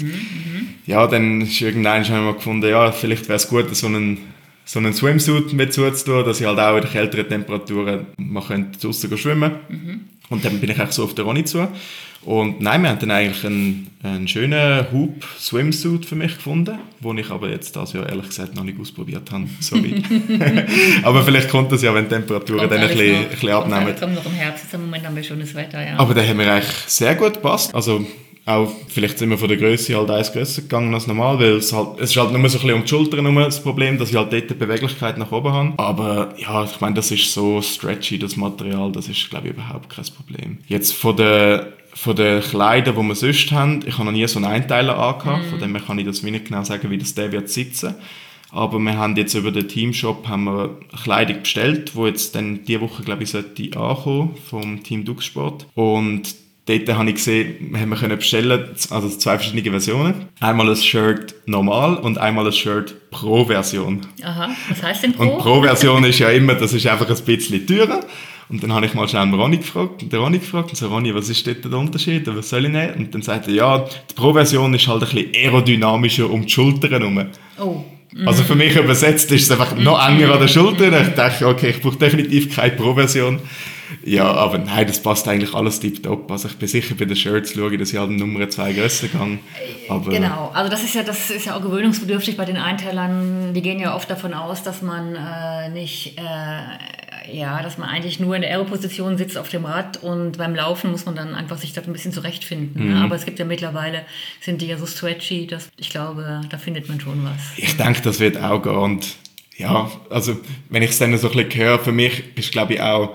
Ja, dann ist ich mal gefunden, ja, vielleicht wäre es gut, so einen, so einen Swimsuit mit zuzutun, dass ich halt auch in kälteren Temperaturen mal könnte draussen schwimmen Und dann bin ich eigentlich so auf den Ronny zu. Und nein, wir haben dann eigentlich einen, einen schönen Hoop-Swimsuit für mich gefunden, den ich aber jetzt das Jahr ehrlich gesagt noch nicht ausprobiert habe. Sorry. aber vielleicht kommt das ja, wenn die Temperaturen Kommt dann ein bisschen, noch. ein bisschen abnehmen. Kommt noch im Herbst, jetzt im Moment haben wir schönes Wetter, ja. Aber der hat mir eigentlich sehr gut gepasst. Also auch, vielleicht sind wir von der Größe halt eins grösser gegangen als normal, weil es halt, es ist halt nur so ein bisschen um die Schultern herum das Problem, dass ich halt dort die Beweglichkeit nach oben habe. Aber ja, ich meine, das ist so stretchy, das Material, das ist, glaube ich, überhaupt kein Problem. Jetzt von der von den Kleidern, die wir sonst haben, ich habe noch nie so einen Einteiler angehabt, von dem her kann ich das wie nicht genau sagen, wie das der wird sitzen. Aber wir haben jetzt über den Teamshop haben wir Kleidung bestellt, wo jetzt dann diese Woche, glaube ich, sollte ankommen vom Team Duxsport. Und dort habe ich gesehen, haben wir können bestellen, also zwei verschiedene Versionen. Einmal ein Shirt normal und einmal ein Shirt Pro-Version. Aha, was heißt denn Pro? Und Pro-Version ist ja immer, das ist einfach ein bisschen teurer. Und dann habe ich mal schnell den Ronny gefragt, den Ronny gefragt und so, Ronny, was ist dort der Unterschied? Und Was soll ich nehmen? Und dann sagte er, ja, die Pro-Version ist halt ein bisschen aerodynamischer um die Schultern herum. Oh, Also für mich übersetzt ist es einfach noch enger an der Schulter. Ich dachte, okay, ich brauche definitiv keine Pro-Version. Ja, aber nein, das passt eigentlich alles tiptop. Also ich bin sicher bei den Shirts schaue ich, dass ich halt Nummer zwei grösser gehe. Aber Genau, also das ist ja das ist ja auch gewöhnungsbedürftig bei den Einteilern. Die gehen ja oft davon aus, dass man äh, nicht, äh, ja, dass man eigentlich nur in der Aero-Position sitzt auf dem Rad und beim Laufen muss man dann einfach sich da ein bisschen zurechtfinden. Mhm. Ne? Aber es gibt ja mittlerweile, sind die ja so stretchy, dass ich glaube, da findet man schon was. ich denke, das wird auch gehen. Und ja, also wenn ich es dann so ein bisschen höre, für mich ist glaube ich auch,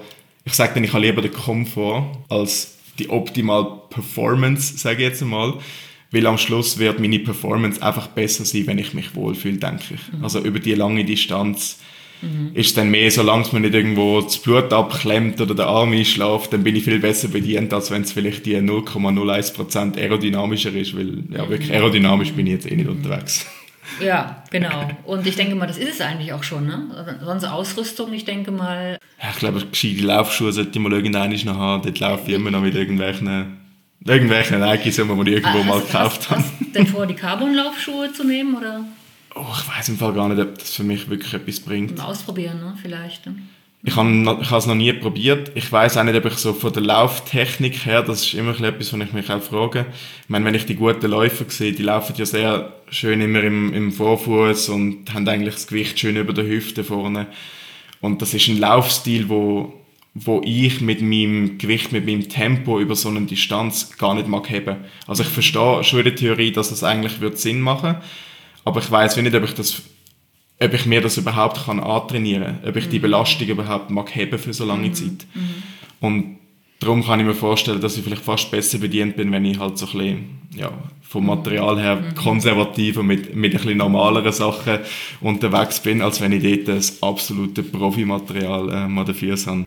ich sage dann, ich habe lieber den Komfort als die optimale Performance, sage ich jetzt einmal. Weil am Schluss wird meine Performance einfach besser sein, wenn ich mich wohlfühle, denke ich. Also über die lange Distanz ist es dann mehr, solange es mir nicht irgendwo das Blut abklemmt oder der Arm einschläft, dann bin ich viel besser bedient, als wenn es vielleicht die 0,01% aerodynamischer ist, weil ja, wirklich aerodynamisch bin ich jetzt eh nicht unterwegs. Ja, genau. Und ich denke mal, das ist es eigentlich auch schon. Ne? Sonst Ausrüstung, ich denke mal, Ja, ich glaube, gescheite Laufschuhe sollte ich mal irgendwann noch haben. Dort laufe ich immer noch mit irgendwelchen, irgendwelchen Nikes, die ich irgendwo Ah, mal hast- gekauft habe. hast du denn vor, die Carbon-Laufschuhe zu nehmen oder Oh, ich weiß im Fall gar nicht, ob das für mich wirklich etwas bringt. mal ausprobieren, ne? vielleicht? Ne? Ich habe es noch nie probiert. Ich weiß auch nicht, ob ich so von der Lauftechnik her, das ist immer etwas, was ich mich auch frage. Ich meine, wenn ich die guten Läufer sehe, die laufen ja sehr schön immer im, im Vorfuß und haben eigentlich das Gewicht schön über der Hüfte vorne. Und das ist ein Laufstil, wo, wo ich mit meinem Gewicht, mit meinem Tempo über so eine Distanz gar nicht mag haben. Also ich verstehe schon der Theorie, dass das eigentlich Sinn machen, aber ich weiß nicht, ob ich das ob ich mir das überhaupt kann antrainieren kann, ob ich die mhm. Belastung überhaupt mag haben für so lange mhm. Zeit. Mhm. Und darum kann ich mir vorstellen, dass ich vielleicht fast besser bedient bin, wenn ich halt so ein bisschen, ja, vom Material her mhm. konservativer mit, mit ein bisschen normaleren Sachen unterwegs bin, als wenn ich dort das absolute Profimaterial äh, mal dafür habe.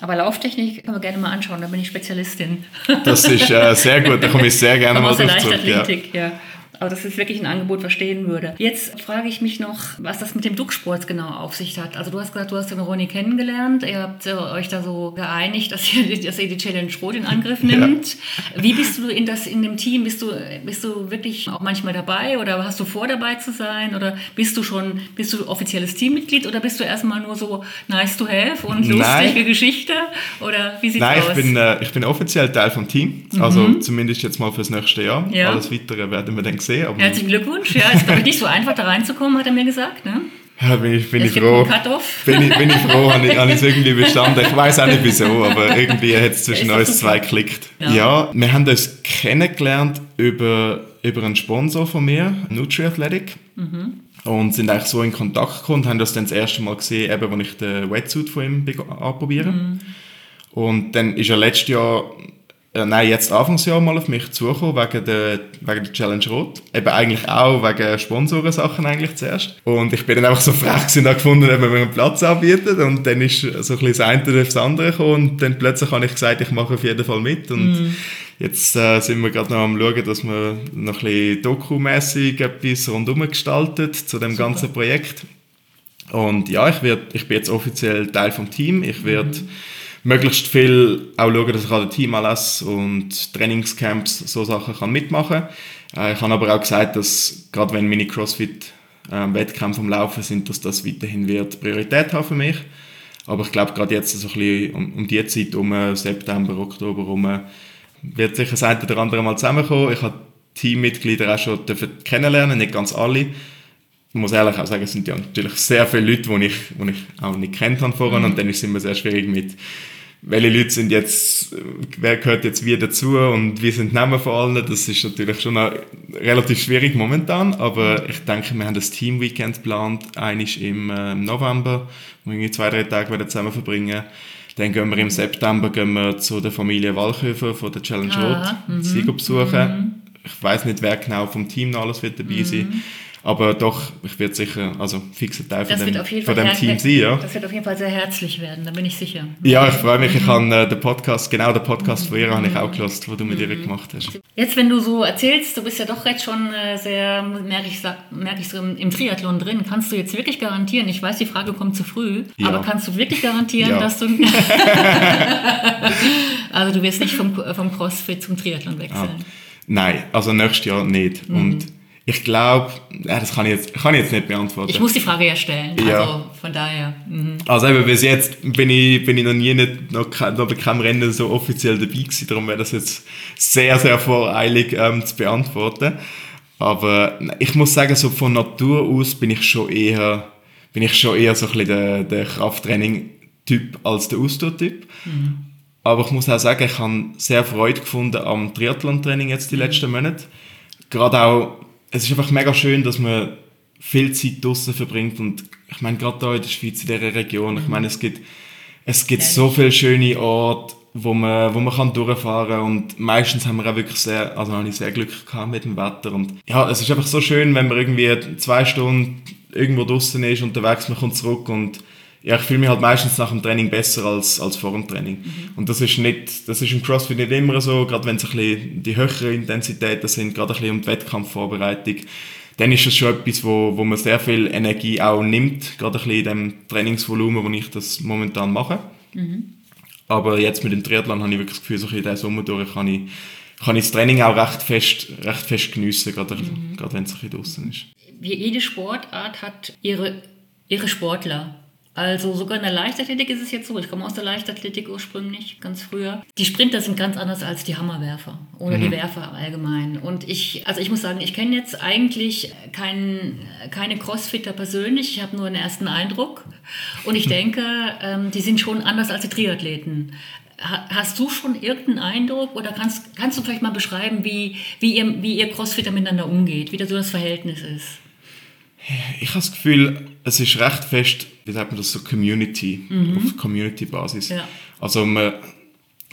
Aber Lauftechnik können wir gerne mal anschauen, da bin ich Spezialistin. Das ist äh, sehr gut, da komme ich sehr gerne mal drauf zurück. Ja. ja. Aber das ist wirklich ein Angebot, verstehen würde. Jetzt frage ich mich noch, was das mit dem Ducksport genau auf sich hat. Also du hast gesagt, du hast den Ronny kennengelernt. Ihr habt äh, euch da so geeinigt, dass ihr, dass ihr die Challenge Rot in Angriff nimmt. Ja. Wie bist du in, das, in dem Team? Bist du, bist du wirklich auch manchmal dabei oder hast du vor dabei zu sein? Oder bist du schon, bist du offizielles Teammitglied oder bist du erstmal nur so nice to have und lustige Nein. Geschichte? Oder wie sieht's Nein, aus? Nein, ich bin, äh, ich bin offiziell Teil vom Team. Also mhm. zumindest jetzt mal fürs nächste Jahr. Ja. Alles Weitere werden wir dann Aber Herzlichen Glückwunsch. Ja, ist glaube ich nicht so einfach da reinzukommen, hat er mir gesagt. Ne? Ja, bin ich, bin ich froh. Bin ich, bin ich froh, habe ich, es irgendwie bestanden. Ich weiß auch nicht wieso, aber irgendwie hat es zwischen uns zwei geklickt. Ja. ja. wir haben uns kennengelernt über, über einen Sponsor von mir, NutriAthletic. Mhm. Und sind eigentlich so in Kontakt gekommen und haben das dann das erste Mal gesehen, eben, als ich den Wetsuit von ihm anprobiere. Mhm. Und dann ist er letztes Jahr äh, nein, jetzt Anfangsjahr mal auf mich zugekommen, wegen der, wegen der Challenge Rot. Eben eigentlich auch wegen Sponsorensachen eigentlich zuerst. Und ich bin dann einfach so frech gewesen, gefunden, ob wir einen Platz anbieten. Und dann ist so ein bisschen das eine das andere gekommen. Und dann plötzlich habe ich gesagt, ich mache auf jeden Fall mit. Und mm. jetzt äh, sind wir gerade noch am schauen, dass wir noch ein bisschen dokumässig etwas rundherum gestaltet zu dem Super. ganzen Projekt. Und ja, ich, werd, ich bin jetzt offiziell Teil vom Team. Ich werde mm möglichst viel auch schauen, dass ich an den Teamanlässe und Trainingscamps so Sachen kann mitmachen kann. Äh, ich habe aber auch gesagt, dass gerade wenn meine CrossFit-Wettkämpfe am Laufen sind, dass das weiterhin wird Priorität haben für mich. Aber ich glaube, gerade jetzt so ein bisschen um, um die Zeit, um September, Oktober herum, wird sicher das eine oder andere Mal zusammenkommen. Ich habe Teammitglieder auch schon kennenlernen, nicht ganz alle. Ich muss ehrlich auch sagen, es sind ja natürlich sehr viele Leute, die ich, die ich auch nicht kennt habe vorher mhm. und dann ist es immer sehr schwierig mit welche Leute sind jetzt, wer gehört jetzt wie dazu und wie sind die Namen von allen, das ist natürlich schon relativ schwierig momentan, aber ich denke, wir haben das Team-Weekend geplant, eines im äh, November, wo wir zwei, drei Tage zusammen verbringen dann gehen wir im September gehen wir zu der Familie Walchöfer von der Challenge ah, Rot, sie besuchen. Mhm. Ich weiß nicht, wer genau vom Team noch alles wird dabei mhm. sein. Aber doch, ich werde sicher, also fixer Teil von dem, von dem Team sein. Ja. Das wird auf jeden Fall sehr herzlich werden, da bin ich sicher. Ja, ich freue mich. Ich mhm. habe äh, den Podcast, genau den Podcast von ihr habe ich auch gehört, den du mit ihr gemacht hast. Jetzt, wenn du so erzählst, du bist ja doch jetzt schon äh, sehr, merke ich, merke ich so im, im, Triathlon drin, kannst du jetzt wirklich garantieren, ich weiß, die Frage kommt zu früh, ja. aber kannst du wirklich garantieren, ja. dass du... also du wirst nicht vom, vom CrossFit zum Triathlon wechseln? Ah. Nein, also nächstes Jahr nicht. Mhm. Und ich glaube, ja, das kann ich, jetzt, kann ich jetzt nicht beantworten. Ich muss die Frage ja stellen, ja. also von daher. Mhm. Also eben, bis jetzt bin ich, bin ich noch nie, nicht, noch, noch bei keinem Rennen so offiziell dabei gewesen, darum wäre das jetzt sehr, sehr voreilig ähm, zu beantworten. Aber ich muss sagen, so von Natur aus bin ich schon eher, bin ich schon eher so ein bisschen der, der Krafttraining-Typ als der Ausdauer-Typ. Mhm. Aber ich muss auch sagen, ich habe sehr Freude gefunden am Triathlon-Training jetzt die mhm. letzten Monate. Gerade auch es ist einfach mega schön, dass man viel Zeit draußen verbringt und ich meine, gerade hier in der Schweiz, in dieser Region, ich meine, es gibt, es gibt so viele schöne Orte, wo man, wo man kann durchfahren kann und meistens haben wir auch wirklich sehr, also habe ich sehr Glück gehabt mit dem Wetter und ja, es ist einfach so schön, wenn man irgendwie zwei Stunden irgendwo draußen ist, unterwegs, man kommt zurück und ja, ich fühle mich halt meistens nach dem Training besser als, als vor dem Training. Mhm. Und das ist nicht, das ist im CrossFit nicht immer so, gerade wenn es ein bisschen die höheren Intensitäten sind, gerade ein bisschen um die Wettkampfvorbereitung, dann ist es schon etwas, wo, wo man sehr viel Energie auch nimmt, gerade ein bisschen in dem Trainingsvolumen, wo ich das momentan mache. Mhm. Aber jetzt mit dem Triathlon habe ich wirklich das Gefühl, so in diesem Sommer durch kann ich, kann ich das Training auch recht fest, recht fest geniessen, gerade, mhm. gerade wenn es ein bisschen draußen ist. Wie jede Sportart hat ihre, ihre Sportler Also sogar in der Leichtathletik ist es jetzt so, ich komme aus der Leichtathletik ursprünglich, ganz früher. Die Sprinter sind ganz anders als die Hammerwerfer oder mhm. die Werfer allgemein. Und ich, also ich muss sagen, ich kenne jetzt eigentlich kein, keine Crossfitter persönlich, ich habe nur einen ersten Eindruck. Und ich denke, ähm, die sind schon anders als die Triathleten. Hast du schon irgendeinen Eindruck oder kannst, kannst du vielleicht mal beschreiben, wie, wie, ihr, wie ihr Crossfitter miteinander umgeht, wie da so das Verhältnis ist? Ich habe das Gefühl, es ist recht fest, wie sagt man das, so Community, mhm. auf Community-Basis. Ja. Also man,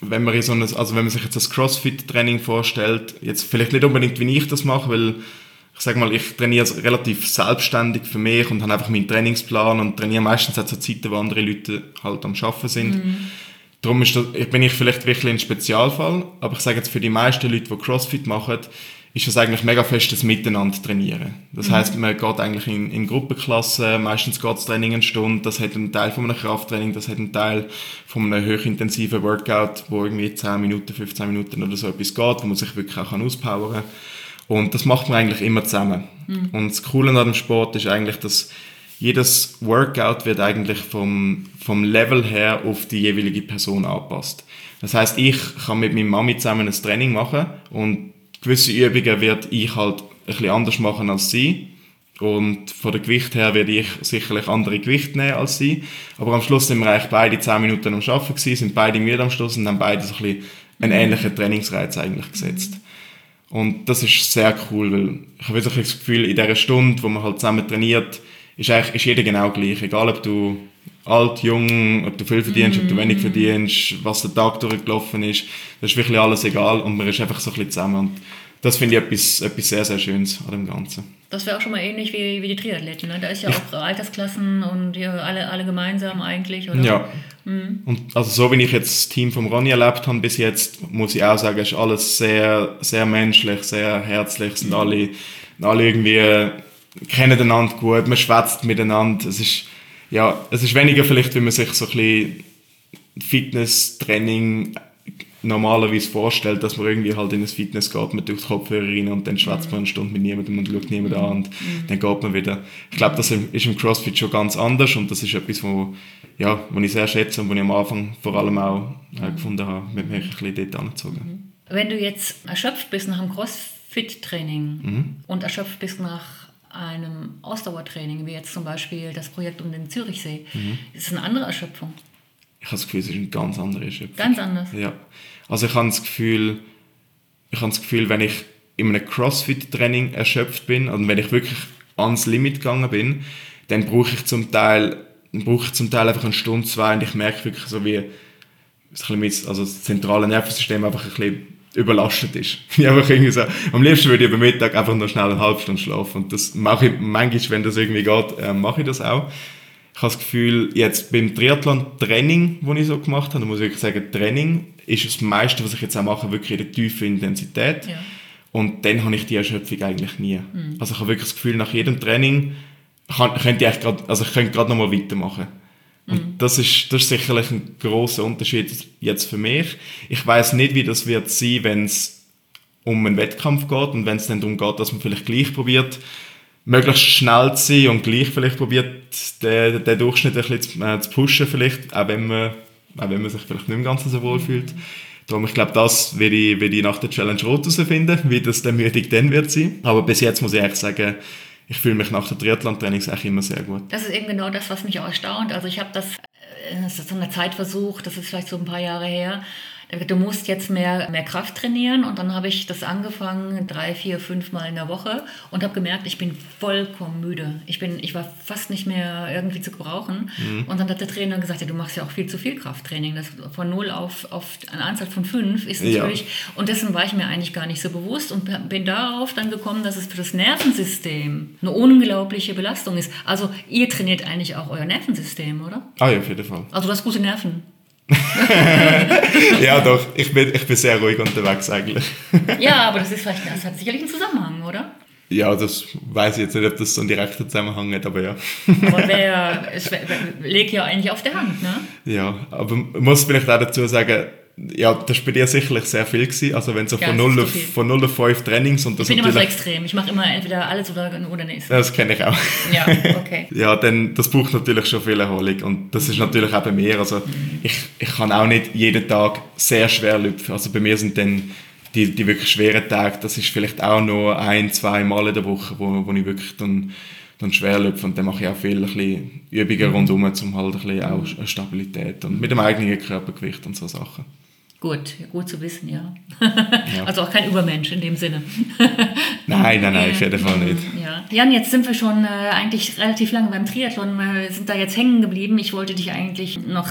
wenn man, so ein, also wenn man sich jetzt das Crossfit-Training vorstellt, jetzt vielleicht nicht unbedingt, wie ich das mache, weil ich sage mal, ich trainiere relativ selbstständig für mich und habe einfach meinen Trainingsplan und trainiere meistens auch zu Zeiten, wo andere Leute halt am Arbeiten sind. Mhm. Darum ist das, bin ich vielleicht wirklich ein Spezialfall, aber ich sage jetzt für die meisten Leute, die Crossfit machen, ist das eigentlich mega festes Miteinander trainieren. Das mhm. heißt, man geht eigentlich in, in Gruppenklassen, meistens geht das Training eine Stunde, das hat einen Teil von einem Krafttraining, das hat einen Teil von einem hochintensiven Workout, wo irgendwie 10 Minuten, 15 Minuten oder so etwas geht, wo man sich wirklich auch auspowern kann. Und das macht man eigentlich immer zusammen. Mhm. Und das Coole an dem Sport ist eigentlich, dass jedes Workout wird eigentlich vom, vom Level her auf die jeweilige Person angepasst. Das heißt, ich kann mit meiner Mami zusammen ein Training machen und gewisse Übungen werde ich halt ein bisschen anders machen als sie. Und von der Gewicht her werde ich sicherlich andere Gewicht nehmen als sie. Aber am Schluss sind wir eigentlich beide 10 Minuten am Arbeiten gewesen, sind beide müde am Schluss und haben beide so ein bisschen einen ähnlichen Trainingsreiz eigentlich gesetzt. Und das ist sehr cool, weil ich habe wirklich das Gefühl, in dieser Stunde, wo man halt zusammen trainiert, ist eigentlich ist jeder genau gleich. Egal, ob du alt, jung, ob du viel verdienst, mm. ob du wenig verdienst, was der Tag durchgelaufen ist. Das ist wirklich alles egal und man ist einfach so ein bisschen zusammen. Und das finde ich etwas, etwas sehr, sehr Schönes an dem Ganzen. Das wäre auch schon mal ähnlich wie, wie die Triathleten. Ne? Da ist ja auch Altersklassen und ja, alle, alle gemeinsam eigentlich. Oder? Ja. Mhm. Und also so wie ich jetzt das Team von Ronny erlebt habe bis jetzt, muss ich auch sagen, ist alles sehr, sehr menschlich, sehr herzlich, sind mhm. alle, alle irgendwie kennen einander gut, man schwätzt miteinander. Es ist, ja, es ist weniger vielleicht, wie man sich so ein bisschen Fitness-Training normalerweise vorstellt, dass man irgendwie halt in ein Fitness geht, man tut Kopfhörer rein und dann schwätzt man eine Stunde mit niemandem und schaut niemand an und mhm. dann geht man wieder. Ich glaube, das ist im CrossFit schon ganz anders und das ist etwas, wo, ja, wo ich sehr schätze und wo ich am Anfang vor allem auch äh, gefunden habe, mit mir ein bisschen dort angezogen. Mhm. Wenn du jetzt erschöpft bist nach einem CrossFit-Training mhm. und erschöpft bist nach einem Ausdauertraining, wie jetzt zum Beispiel das Projekt um den Zürichsee, mhm. ist es eine andere Erschöpfung? Ich habe das Gefühl, es ist eine ganz andere Erschöpfung. Ganz anders? Ja. Also ich habe das Gefühl, ich habe das Gefühl, wenn ich in einem CrossFit-Training erschöpft bin und wenn ich wirklich ans Limit gegangen bin, dann brauche ich zum Teil, brauche ich zum Teil einfach eine Stunde, zwei und ich merke wirklich so wie also das zentrale Nervensystem einfach ein bisschen überlastet ist. Ich einfach irgendwie so, am liebsten würde ich über Mittag einfach noch schnell eine halbe Stunde schlafen und das mache ich manchmal, wenn das irgendwie geht, äh, mache ich das auch. Ich habe das Gefühl, jetzt beim Triathlon-Training, das ich so gemacht habe, muss ich wirklich sagen, Training ist das meiste, was ich jetzt auch mache, wirklich in der tiefen Intensität. Ja. Und dann habe ich die Erschöpfung eigentlich nie. Mhm. Also ich habe wirklich das Gefühl, nach jedem Training kann, könnte ich grad, also ich könnte gerade noch mal weitermachen. Und mhm. das, ist, das ist sicherlich ein großer Unterschied jetzt für mich. Ich weiß nicht, wie das wird sein, wenn es um einen Wettkampf geht und wenn es dann darum geht, dass man vielleicht gleich probiert, möglichst schnell zu sein und gleich vielleicht probiert, den, den Durchschnitt ein bisschen zu, äh, zu pushen vielleicht, auch wenn man auch wenn man sich vielleicht nicht im Ganzen so wohl fühlt. Darum, ich glaube, das werde ich, werde ich nach der Challenge Rot herausfinden, wie das dann müdig dann wird sein. Aber bis jetzt muss ich ehrlich sagen, ich fühle mich nach der Triathlon-Trainings eigentlich immer sehr gut. Das ist eben genau das, was mich auch erstaunt. Also ich habe das, äh, das ist so eine Zeit versucht, das ist vielleicht so ein paar Jahre her, du musst jetzt mehr, mehr Kraft trainieren. Und dann habe ich das angefangen, drei, vier, fünf Mal in der Woche und habe gemerkt, ich bin vollkommen müde. Ich, bin, ich war fast nicht mehr irgendwie zu gebrauchen. Mhm. Und dann hat der Trainer gesagt, ja, du machst ja auch viel zu viel Krafttraining. Das von null auf, auf eine Anzahl von fünf ist natürlich. Ja. Und dessen war ich mir eigentlich gar nicht so bewusst und bin darauf dann gekommen, dass es für das Nervensystem eine unglaubliche Belastung ist. Also ihr trainiert eigentlich auch euer Nervensystem, oder? Ah ja, auf jeden Fall. Also du hast gute Nerven. ja, doch. Ich bin, ich bin sehr ruhig unterwegs eigentlich. ja, aber das, ist vielleicht, das hat sicherlich einen Zusammenhang, oder? Ja, das weiß ich jetzt nicht, ob das so einen direkten Zusammenhang hat, aber ja. aber wer, es liegt ja eigentlich auf der Hand, ne? Ja, aber muss vielleicht auch dazu sagen, ja, das war bei dir sicherlich sehr viel gewesen. Also wenn so Ja, von, das ist 0 zu auf, von 0 auf 5 Trainings und das Ich bin immer so extrem. Ich mache immer entweder alles oder, oder nichts. das kenne ich auch. Ja, okay. Ja, dann, das braucht natürlich schon viel Erholung und das ist natürlich auch bei mir. Also ich, ich kann auch nicht jeden Tag sehr schwer lüpfen. Also bei mir sind dann die, die wirklich schweren Tage, das ist vielleicht auch nur ein, zwei Mal in der Woche, wo, wo ich wirklich dann, dann schwer lüpfe und dann mache ich auch viel ein bisschen Übungen rundherum, um halt ein bisschen auch Stabilität und mit dem eigenen Körpergewicht und so Sachen. Gut, gut zu wissen, ja. Also auch kein Übermensch in dem Sinne. Nein, nein, nein, auf jeden Fall nicht. Ja. Jan, jetzt sind wir schon äh, eigentlich relativ lange beim Triathlon, äh, sind da jetzt hängen geblieben. Ich wollte dich eigentlich noch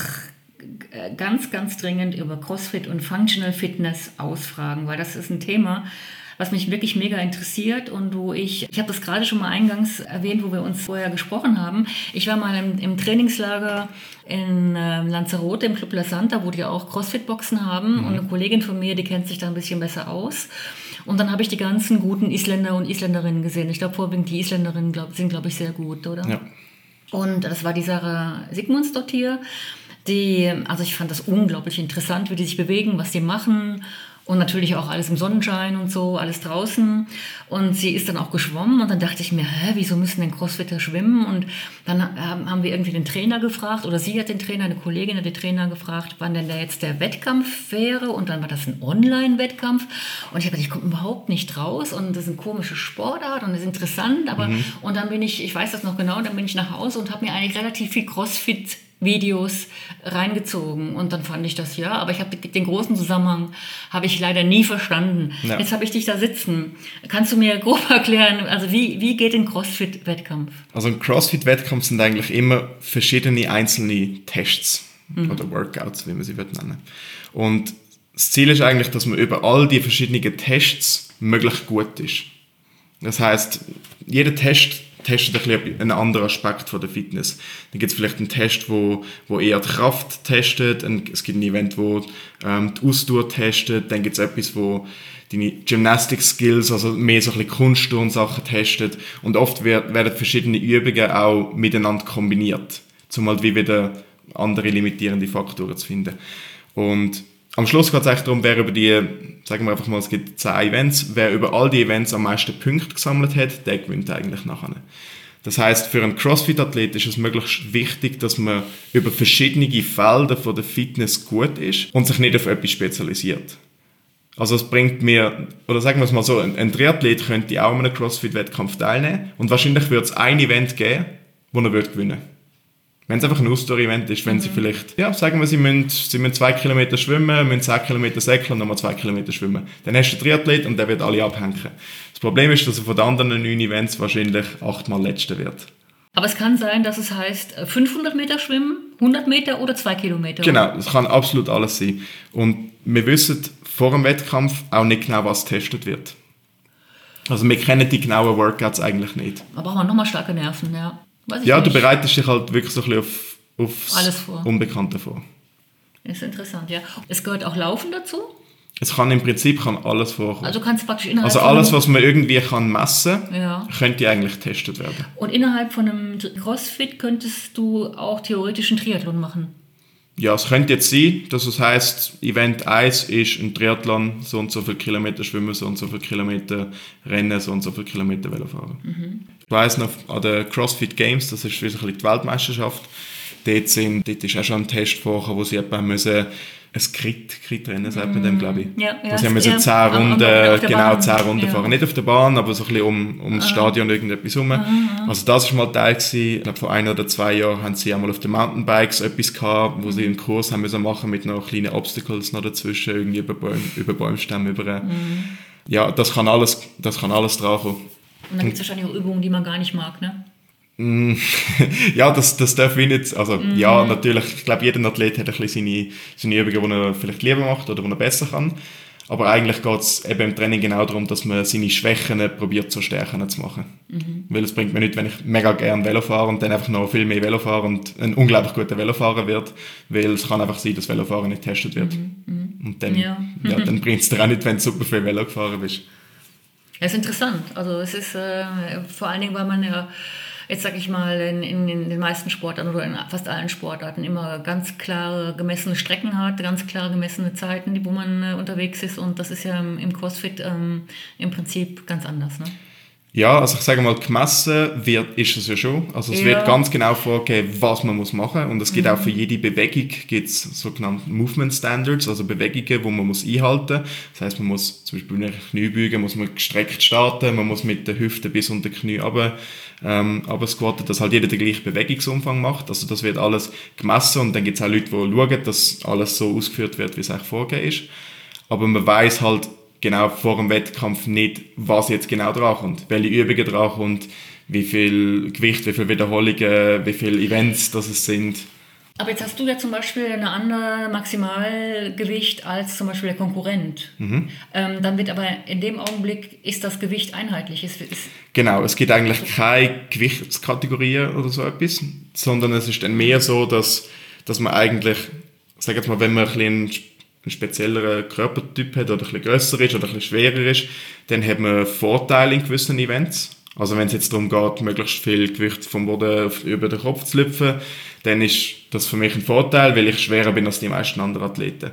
äh, ganz, ganz dringend über CrossFit und Functional Fitness ausfragen, weil das ist ein Thema, was mich wirklich mega interessiert und wo ich, ich habe das gerade schon mal eingangs erwähnt, wo wir uns vorher gesprochen haben. Ich war mal im, im Trainingslager in äh, Lanzarote im Club La Santa, wo die auch CrossFit-Boxen haben und eine Kollegin von mir, die kennt sich da ein bisschen besser aus. Und dann habe ich die ganzen guten Isländer und Isländerinnen gesehen. Ich glaube, vorwiegend die Isländerinnen glaub, sind, glaube ich, sehr gut, oder? Ja. Und das war die Sarah Sigmundsdottir, die, also ich fand das unglaublich interessant, wie die sich bewegen, was die machen. Und natürlich auch alles im Sonnenschein und so, alles draußen. Und sie ist dann auch geschwommen und dann dachte ich mir, hä, wieso müssen denn Crossfitter schwimmen? Und dann ähm, haben wir irgendwie den Trainer gefragt oder sie hat den Trainer, eine Kollegin hat den Trainer gefragt, wann denn da jetzt der Wettkampf wäre. Und dann war das ein Online-Wettkampf. Und ich habe gedacht, ich komme überhaupt nicht raus und das ist eine komische Sportart und das ist interessant. Aber und dann bin ich, ich weiß das noch genau, dann bin ich nach Hause und habe mir eigentlich relativ viel Crossfit Videos reingezogen und dann fand ich das ja, aber ich habe den großen Zusammenhang habe ich leider nie verstanden. Ja. Jetzt habe ich dich da sitzen. Kannst du mir grob erklären, also wie, wie geht ein Crossfit-Wettkampf? Also ein CrossFit-Wettkampf sind eigentlich immer verschiedene einzelne Tests oder Workouts, wie man sie wird nennen. Und das Ziel ist eigentlich, dass man über all die verschiedenen Tests möglichst gut ist. Das heißt, jeder Test testet ein bisschen einen anderen Aspekt von der Fitness. Dann gibt es vielleicht einen Test, wo, wo eher die Kraft testet, Ein- es gibt ein Event, wo ähm, die Ausdauer testet, dann gibt es etwas, wo deine Gymnastic Skills, also mehr so ein bisschen Kunstturn-Sachen testet und oft wird, werden verschiedene Übungen auch miteinander kombiniert, um halt wie wieder andere limitierende Faktoren zu finden. Und am Schluss geht es eigentlich darum, wer über die, sagen wir einfach mal, es gibt 10 Events, wer über all die Events am meisten Punkte gesammelt hat, der gewinnt eigentlich nachher. Das heißt, für einen CrossFit-Athlet ist es möglichst wichtig, dass man über verschiedene Felder von der Fitness gut ist und sich nicht auf etwas spezialisiert. Also es bringt mir, oder sagen wir es mal so, ein, Triathlet könnte auch an einem CrossFit-Wettkampf teilnehmen und wahrscheinlich würde es ein Event geben, wo er würde gewinnen Wenn es einfach ein Ausdauer-Event ist, wenn sie vielleicht, ja, sagen wir, sie müssen, sie müssen zwei Kilometer schwimmen, müssen 10 Kilometer säckeln und nochmal zwei Kilometer schwimmen. Dann hast du einen Triathlet und der wird alle abhängen. Das Problem ist, dass er von den anderen neun Events wahrscheinlich achtmal Letzter wird. Aber es kann sein, dass es heißt äh, 500 Meter schwimmen, 100 Meter oder 2 Kilometer. Genau, das kann absolut alles sein. Und wir wissen vor dem Wettkampf auch nicht genau, was getestet wird. Also wir kennen die genauen Workouts eigentlich nicht. Da braucht man nochmal starke Nerven, ja. Ja, du bereitest dich halt wirklich so ein bisschen auf, aufs Alles vor. Unbekannte vor. Ist interessant, ja. Es gehört auch Laufen dazu. Es kann im Prinzip kann alles vorkommen. Also kannst praktisch innerhalb Also alles, was man irgendwie kann messen Ja. könnte eigentlich getestet werden. Und innerhalb von einem Crossfit könntest du auch theoretisch einen Triathlon machen. Ja, es könnte jetzt sein, dass es heißt, Event 1 ist ein Triathlon, so und so viele Kilometer schwimmen, so und so viele Kilometer rennen, so und so viele Kilometer Velo fahren. Ich weiss noch, an den CrossFit Games, das ist bisschen die Weltmeisterschaft, dort, sind, dort ist auch schon ein Test vorgekommen, wo sie müssen ein Crit, Crit-Rennen, sagt man dem, glaube ich. Ja, ja, sie haben müssen ja, 10 am- am- Runden, genau, Bahn. 10 Runden Ja. fahren. Nicht auf der Bahn, aber so ein bisschen um, um das Stadion irgendetwas herum. Also das war mal Teil gewesen. Ich glaube, vor ein oder zwei Jahren haben sie einmal auf den Mountainbikes etwas gehabt, wo sie einen Kurs haben müssen machen mit noch kleinen Obstacles noch dazwischen, irgendwie über, Bäume, über Bäumstämme, über... Ja, das kann alles, das kann alles dran kommen. Und dann gibt es wahrscheinlich auch Übungen, die man gar nicht mag, ne? ja, das, das darf ich nicht. Also, ja, natürlich, ich glaube, jeder Athlet hat ein bisschen seine, seine Übungen, die er vielleicht lieber macht oder die er besser kann. Aber eigentlich geht es eben im Training genau darum, dass man seine Schwächen probiert zu Stärken zu machen. Weil es bringt mir nicht, wenn ich mega gerne Velo fahre und dann einfach noch viel mehr Velo fahre und ein unglaublich guter Velofahrer wird, weil es kann einfach sein, dass Velofahren nicht getestet wird. Und dann, Ja. ja. dann bringt es dir auch nicht, wenn du super viel Velo gefahren bist. Ja, ist interessant. Also es ist äh, vor allen Dingen, weil man ja jetzt sage ich mal, in, in, in, den meisten Sportarten oder in fast allen Sportarten immer ganz klare gemessene Strecken hat, ganz klare gemessene Zeiten, wo man äh, unterwegs ist. Und das ist ja im, im CrossFit ähm, im Prinzip ganz anders. Ne? Ja, also ich sage mal, gemessen wird, ist es ja schon. Also es ja. wird ganz genau vorgegeben, was man muss machen Und es gibt mhm. auch für jede Bewegung gibt's sogenannte Movement Standards, also Bewegungen, wo man muss einhalten muss. Das heißt, man muss zum Beispiel eine Kniebeuge, muss man gestreckt starten, man muss mit der Hüfte bis unter die Knie runter, ähm, aber squatten, dass halt jeder den gleichen Bewegungsumfang macht. Also das wird alles gemessen und dann gibt es auch Leute, die schauen, dass alles so ausgeführt wird, wie es eigentlich vorgegeben ist. Aber man weiß halt, genau vor dem Wettkampf nicht, was jetzt genau dran kommt, welche Übungen dran kommt, wie viel Gewicht, wie viele Wiederholungen, wie viele Events das es sind. Aber jetzt hast du ja zum Beispiel eine andere Maximalgewicht als zum Beispiel der Konkurrent. Mhm. Ähm, dann wird aber in dem Augenblick ist das Gewicht einheitlich. Es ist genau, es gibt eigentlich keine Gewichtskategorien oder so etwas, sondern es ist dann mehr so, dass, dass man eigentlich, sag jetzt mal, wenn man ein bisschen einen spezielleren Körpertyp hat oder ein bisschen grösser ist oder ein bisschen schwerer ist, dann hat man Vorteile in gewissen Events. Also wenn es jetzt darum geht, möglichst viel Gewicht vom Boden über den Kopf zu lüpfen, dann ist das für mich ein Vorteil, weil ich schwerer bin als die meisten anderen Athleten.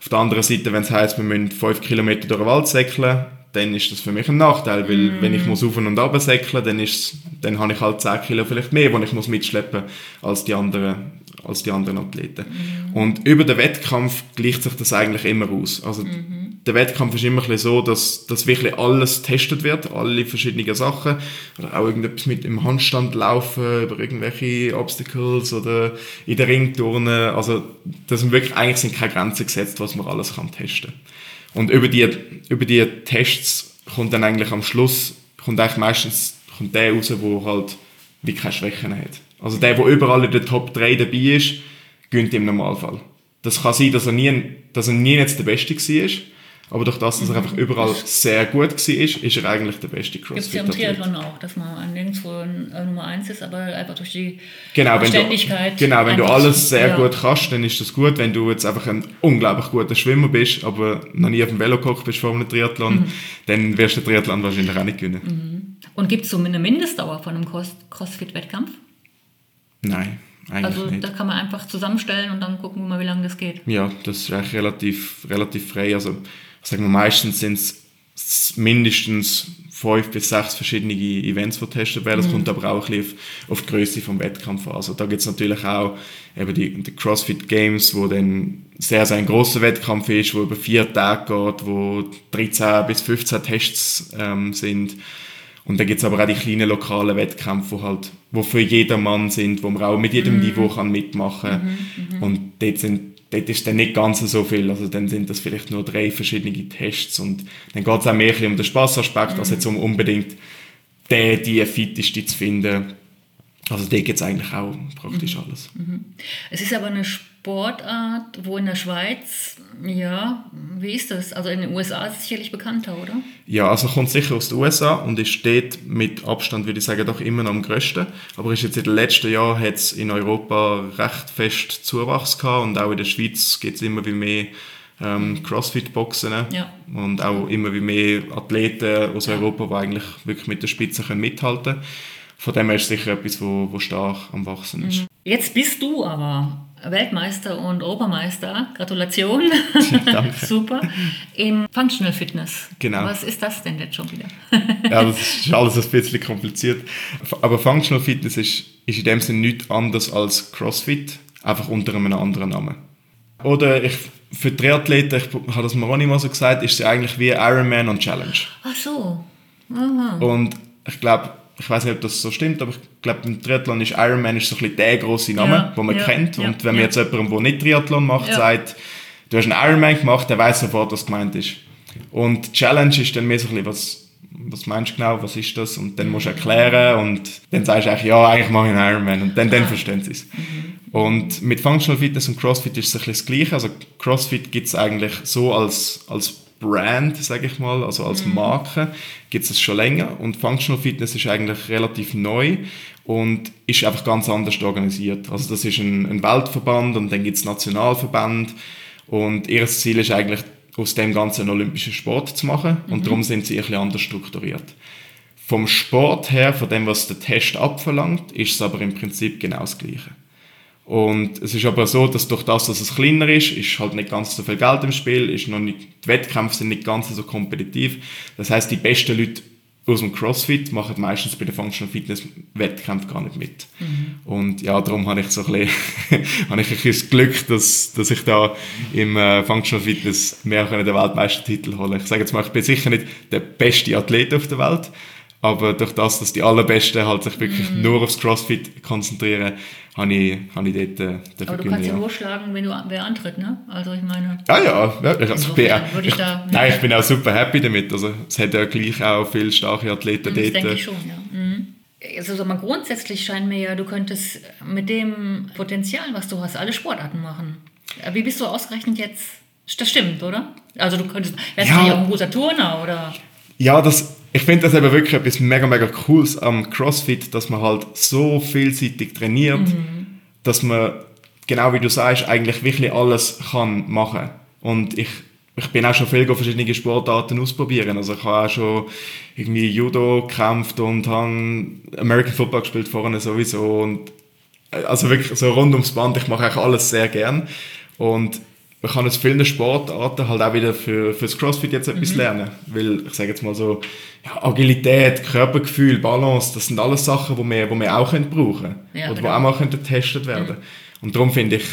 Auf der anderen Seite, wenn es heisst, wir müssen 5 Kilometer durch den Wald säckeln, dann ist das für mich ein Nachteil, weil mm. wenn ich muss auf und ab säckeln, dann ist, dann habe ich halt 10 Kilo vielleicht mehr, die ich muss mitschleppen als die anderen, als die anderen Athleten. Mm. Und über den Wettkampf gleicht sich das eigentlich immer aus. Also mm. der Wettkampf ist immer so, dass, dass wirklich alles getestet wird, alle verschiedenen Sachen, oder auch irgendetwas mit im Handstand laufen, über irgendwelche Obstacles oder in der Ringturnen. Also das sind wirklich eigentlich sind keine Grenzen gesetzt, was man alles kann testen kann. Und über die, über die Tests kommt dann eigentlich am Schluss, kommt eigentlich meistens kommt der raus, der halt wie keine Schwächen hat. Also der, der überall in der Top 3 dabei ist, gönnt im Normalfall. Das kann sein, dass er nie, dass er nie jetzt der Beste war, aber durch das, dass er einfach überall sehr gut war, ist er eigentlich der beste crossfit Gibt es ja im Triathlon auch, dass man nirgendwo äh, Nummer 1 ist, aber einfach durch die genau, Ständigkeit. genau, wenn du alles sehr ja. gut kannst, dann ist das gut. Wenn du jetzt einfach ein unglaublich guter Schwimmer bist, aber noch nie auf dem Velo gekocht bist vor einem Triathlon, mhm. dann wirst du den Triathlon wahrscheinlich auch nicht gewinnen. Mhm. Und gibt es so eine Mindestdauer von einem Crossfit-Wettkampf? Nein. Eigentlich also nicht. da kann man einfach zusammenstellen und dann gucken wir mal, wie lange das geht. Ja, das ist eigentlich relativ, relativ frei. Also sagen wir, meistens sind es mindestens fünf bis sechs verschiedene Events, die getestet werden. Das mhm. kommt aber auch ein bisschen auf, auf die Größe vom Wettkampf an. Also da gibt es natürlich auch eben die, die CrossFit Games, wo dann sehr, sehr ein großer Wettkampf ist, wo über vier Tage geht, wo 13 bis 15 Tests ähm, sind. Und dann gibt es aber auch die kleinen lokalen Wettkämpfe, wo halt, wo für jedermann sind, wo man auch mit jedem mhm. Niveau kann mitmachen kann. Mhm, mhm, und dort sind dort ist dann nicht ganz so viel. Also dann sind das vielleicht nur drei verschiedene Tests und dann geht es auch mehr um den Spaßaspekt, mhm. als jetzt um unbedingt den, die fitteste zu finden. Also da gibt es eigentlich auch praktisch mhm. alles. Mhm. Es ist aber eine Sportart, wo in der Schweiz, ja, wie ist das? Also in den USA ist es sicherlich bekannter, oder? Ja, also kommt sicher aus den USA und ist steht mit Abstand, würde ich sagen, doch immer noch am größten. Aber ist jetzt in den letzten Jahren hat es in Europa recht fest Zuwachs gehabt und auch in der Schweiz gibt es immer wie mehr ähm, Crossfit-Boxen ja. und auch immer wie mehr Athleten aus ja. Europa, die eigentlich wirklich mit der Spitze können mithalten können. Von dem her ist es sicher etwas, wo, wo stark am Wachsen ist. Mhm. Jetzt bist du aber Weltmeister und Obermeister. Gratulation. Danke. Super. Im Functional Fitness. Genau. Was ist das denn jetzt schon wieder? ja, das ist alles ein bisschen kompliziert. Aber Functional Fitness ist, ist in dem Sinne nichts anderes als CrossFit, einfach unter einem anderen Namen. Oder ich, für Triathleten, ich habe das mir auch nicht mal so gesagt, ist es eigentlich wie Ironman und Challenge. Ach so. Aha. Und ich glaube, ich weiß nicht, ob das so stimmt, aber ich glaube, im Triathlon ist Ironman ist so ein bisschen der große Name, ja, den man ja, kennt. Ja, und wenn man jetzt jemandem, der nicht Triathlon macht, sagt, du hast einen Ironman gemacht, der weiß sofort, was gemeint ist. Und Challenge ist dann mehr so ein bisschen, was, was meinst du genau, was ist das? Und dann musst du erklären und dann sagst du eigentlich, ja, eigentlich mache ich einen Ironman. Und dann, dann verstehen sie es. Mhm. Und mit Functional Fitness und CrossFit ist es ein bisschen das Gleiche. Also CrossFit gibt es eigentlich so als, als Brand, sage ich mal, also als mhm. Marke, gibt es schon länger und Functional Fitness ist eigentlich relativ neu und ist einfach ganz anders organisiert. Also das ist ein, ein Weltverband und dann gibt es Nationalverband und ihr Ziel ist eigentlich aus dem ganzen olympischen Sport zu machen und mhm. darum sind sie ein bisschen anders strukturiert. vom Sport her, von dem, was der Test abverlangt, ist es aber im Prinzip genau das Gleiche. Und es ist aber so, dass durch das, dass es kleiner ist, ist halt nicht ganz so viel Geld im Spiel, ist noch nicht, die Wettkämpfe sind nicht ganz so kompetitiv. Das heißt, die besten Leute aus dem CrossFit machen meistens bei den Functional Fitness Wettkämpfen gar nicht mit. Mhm. Und ja, darum habe ich so ein bisschen, habe ich ein bisschen das Glück, dass, dass ich da im äh, Functional Fitness mehr den Weltmeistertitel hole. Ich sage jetzt mal, ich bin sicher nicht der beste Athlet auf der Welt, aber durch das, dass die Allerbesten halt sich wirklich mm. nur aufs CrossFit konzentrieren, habe ich, habe ich dort äh, Aber du kannst ja nur schlagen, wenn du wer antritt, ne? Also ich meine... Ja, ja. ja also ich bin, ich, ich da, nein, ich bin auch super happy damit. Also es hat ja gleich auch viele starke Athleten das dort. Das denke ich schon, ja. Mhm. Also mal, grundsätzlich scheint mir ja, du könntest mit dem Potenzial, was du hast, alle Sportarten machen. Wie bist du ausgerechnet jetzt? Das stimmt, oder? Also du könntest, wärst ja. du ja auch ein guter Turner, oder? Ja, das ich finde das eben wirklich etwas mega, mega Cooles am CrossFit, dass man halt so vielseitig trainiert, mhm. dass man, genau wie du sagst, eigentlich wirklich alles kann machen. Und ich, ich bin auch schon viel verschiedene Sportarten ausprobieren. Also ich habe auch schon irgendwie Judo gekämpft und habe American Football gespielt vorne sowieso. Und also wirklich so rund ums Band, ich mache eigentlich alles sehr gern. Und man kann aus vielen Sportarten halt auch wieder für, fürs Crossfit jetzt etwas mhm. lernen. Weil, ich sage jetzt mal so, ja, Agilität, Körpergefühl, Balance, das sind alles Sachen, die wir, die wir auch können brauchen ja, Oder genau. die auch mal können getestet werden mhm. Und darum finde ich,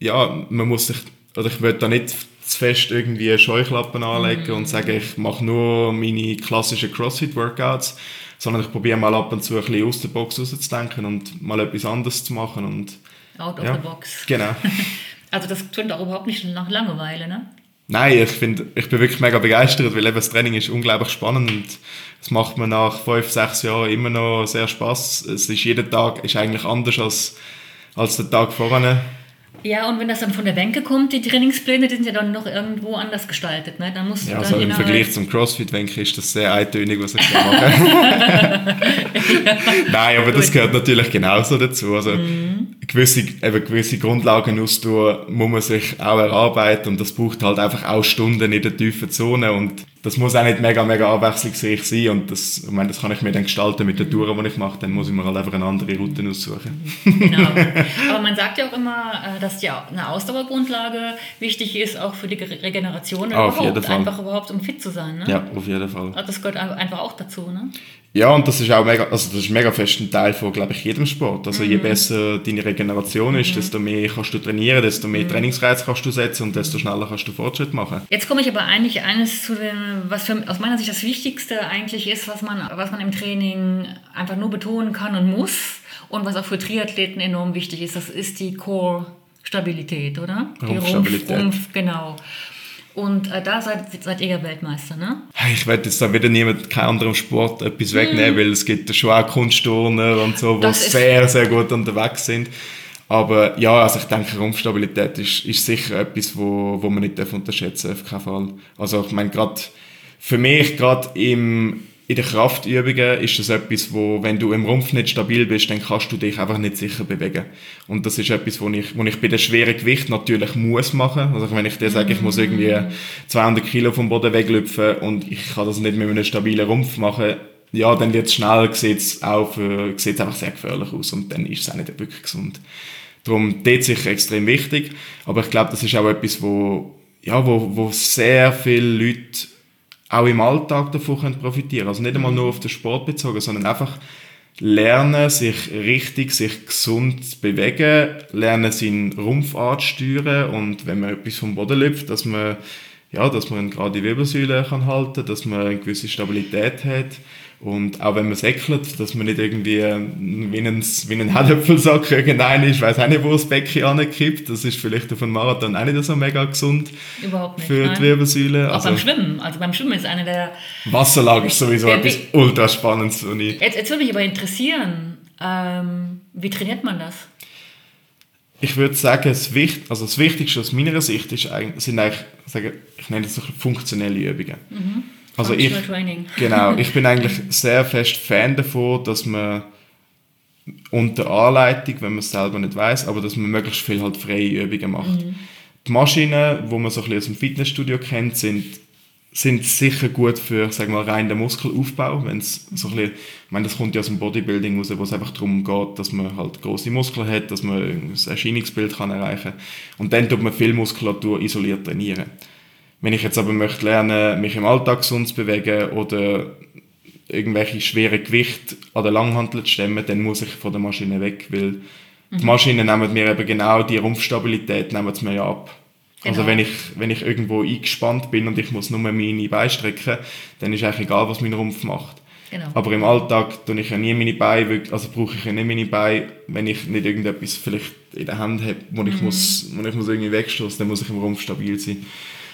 ja, man muss sich, oder ich würde da nicht zu fest irgendwie Scheuklappen anlegen mhm. und sagen, ich mache nur meine klassischen CrossFit-Workouts, sondern ich probiere mal ab und zu ein bisschen aus der Box rauszudenken und mal etwas anderes zu machen. Und, Out of ja, the box. Genau. Also das klingt auch überhaupt nicht nach Langeweile, ne? Nein, ich, find, ich bin wirklich mega begeistert, weil eben das Training ist unglaublich spannend und es macht mir nach fünf, sechs Jahren immer noch sehr Spaß. Es ist jeden Tag ist eigentlich anders als, als der Tag vorher. Ja, und wenn das dann von der Bänke kommt, die Trainingspläne, die sind ja dann noch irgendwo anders gestaltet. Ne? Dann musst ja, also im Vergleich zum CrossFit-Bänke ist das sehr eintönig, was ich da mache. Nein, aber das gehört natürlich genauso dazu. Also mhm. Gewisse, eben gewisse Grundlagen austun, muss man sich auch erarbeiten und das braucht halt einfach auch Stunden in der tiefen Zone und das muss auch nicht mega, mega abwechslungsreich sein und das, ich meine, das kann ich mir dann gestalten mit der Tour, die ich mache, dann muss ich mir halt einfach eine andere Route aussuchen. Genau. Aber man sagt ja auch immer, äh, dass ja eine Ausdauergrundlage wichtig ist, auch für die Regeneration auf überhaupt, jeden Fall. einfach überhaupt, um fit zu sein. Ne? Ja, auf jeden Fall. Das gehört einfach auch dazu, ne? Ja, und das ist auch mega, also das ist mega fest ein Teil von, glaube ich, jedem Sport. Also mhm. je besser deine Regeneration ist, mhm. desto mehr kannst du trainieren, desto mehr mhm. Trainingsreiz kannst du setzen und desto schneller kannst du Fortschritt machen. Jetzt komme ich aber eigentlich eines zu dem, was für, aus meiner Sicht das Wichtigste eigentlich ist, was man, was man im Training einfach nur betonen kann und muss und was auch für Triathleten enorm wichtig ist, das ist die Core-Stabilität, oder? Rumpfstabilität. Rumpf, Rumpf, genau. Und äh, da seid, seid ihr ja Weltmeister, ne? Ich werde jetzt da wieder niemand, kein anderem Sport etwas wegnehmen, mm. weil es gibt schon auch Kunstturner und so, die sehr, sehr gut unterwegs sind. Aber ja, also ich denke, Rumpfstabilität ist, ist sicher etwas, wo, wo man nicht unterschätzen darf, auf keinen Fall. Also ich meine, gerade für mich, gerade im in den Kraftübungen ist das etwas, wo, wenn du im Rumpf nicht stabil bist, dann kannst du dich einfach nicht sicher bewegen. Und das ist etwas, wo ich, wo ich bei den schweren Gewicht natürlich muss machen. Also wenn ich dir sage, ich muss irgendwie 200 Kilo vom Boden weglüpfen und ich kann das nicht mit einem stabilen Rumpf machen, ja, dann wird es schnell, sieht's auch für, sieht's einfach sehr gefährlich aus und dann ist es auch nicht wirklich gesund. Darum, dort sicher extrem wichtig. Aber ich glaube, das ist auch etwas, wo, ja, wo, wo sehr viele Leute auch im Alltag davon profitieren können. Also nicht einmal nur auf den Sport bezogen, sondern einfach lernen, sich richtig, sich gesund zu bewegen, lernen, seinen Rumpf anzusteuern und wenn man etwas vom Boden läuft, dass man, ja, dass man gerade die Wirbelsäule kann halten, dass man eine gewisse Stabilität hat und auch wenn man säckelt, dass man nicht irgendwie wie ein, wie ein Herdöpfelsack irgendein ist, weiß auch nicht, wo das Becken ankippt. Das ist vielleicht auf einem Marathon auch nicht so mega gesund Überhaupt nicht, für nein. die Wirbelsäule. Auch also, beim Schwimmen. Also beim Schwimmen ist eine der... Wasserlage ist sowieso etwas ultra Spannendes. Jetzt, jetzt würde mich aber interessieren, ähm, wie trainiert man das? Ich würde sagen, das, Wicht, also das Wichtigste aus meiner Sicht ist eigentlich, sind eigentlich, ich nenne das so funktionelle Übungen. Mhm also ich, genau, ich bin eigentlich sehr fest Fan davon, dass man unter Anleitung, wenn man es selber nicht weiß, aber dass man möglichst viel halt freie Übungen macht. Mhm. Die Maschinen, wo man so ein bisschen aus dem Fitnessstudio kennt, sind sind sicher gut für, sagen wir mal, rein den Muskelaufbau, wenn es so ein bisschen, ich meine, das kommt ja aus dem Bodybuilding raus, wo es einfach darum geht, dass man halt große Muskeln hat, dass man ein Erscheinungsbild kann erreichen und dann tut man viel Muskulatur isoliert trainieren. Wenn ich jetzt aber möchte lernen, mich im Alltag gesund zu bewegen oder irgendwelche schweren Gewichte an der Langhantel zu stemmen, dann muss ich von der Maschine weg, weil die Maschinen nehmen mir eben genau die Rumpfstabilität nehmen sie mir ja ab. Also Genau. wenn ich, wenn ich irgendwo eingespannt bin und ich muss nur meine Beine strecken, dann ist eigentlich egal, was mein Rumpf macht. Genau. Aber im Alltag tue ich ja nie meine Beine, also brauche ich ja nicht meine Beine, wenn ich nicht irgendetwas vielleicht in der Hand habe, wo ich, muss, wo ich muss irgendwie wegstoßen, dann muss ich im Rumpf stabil sein.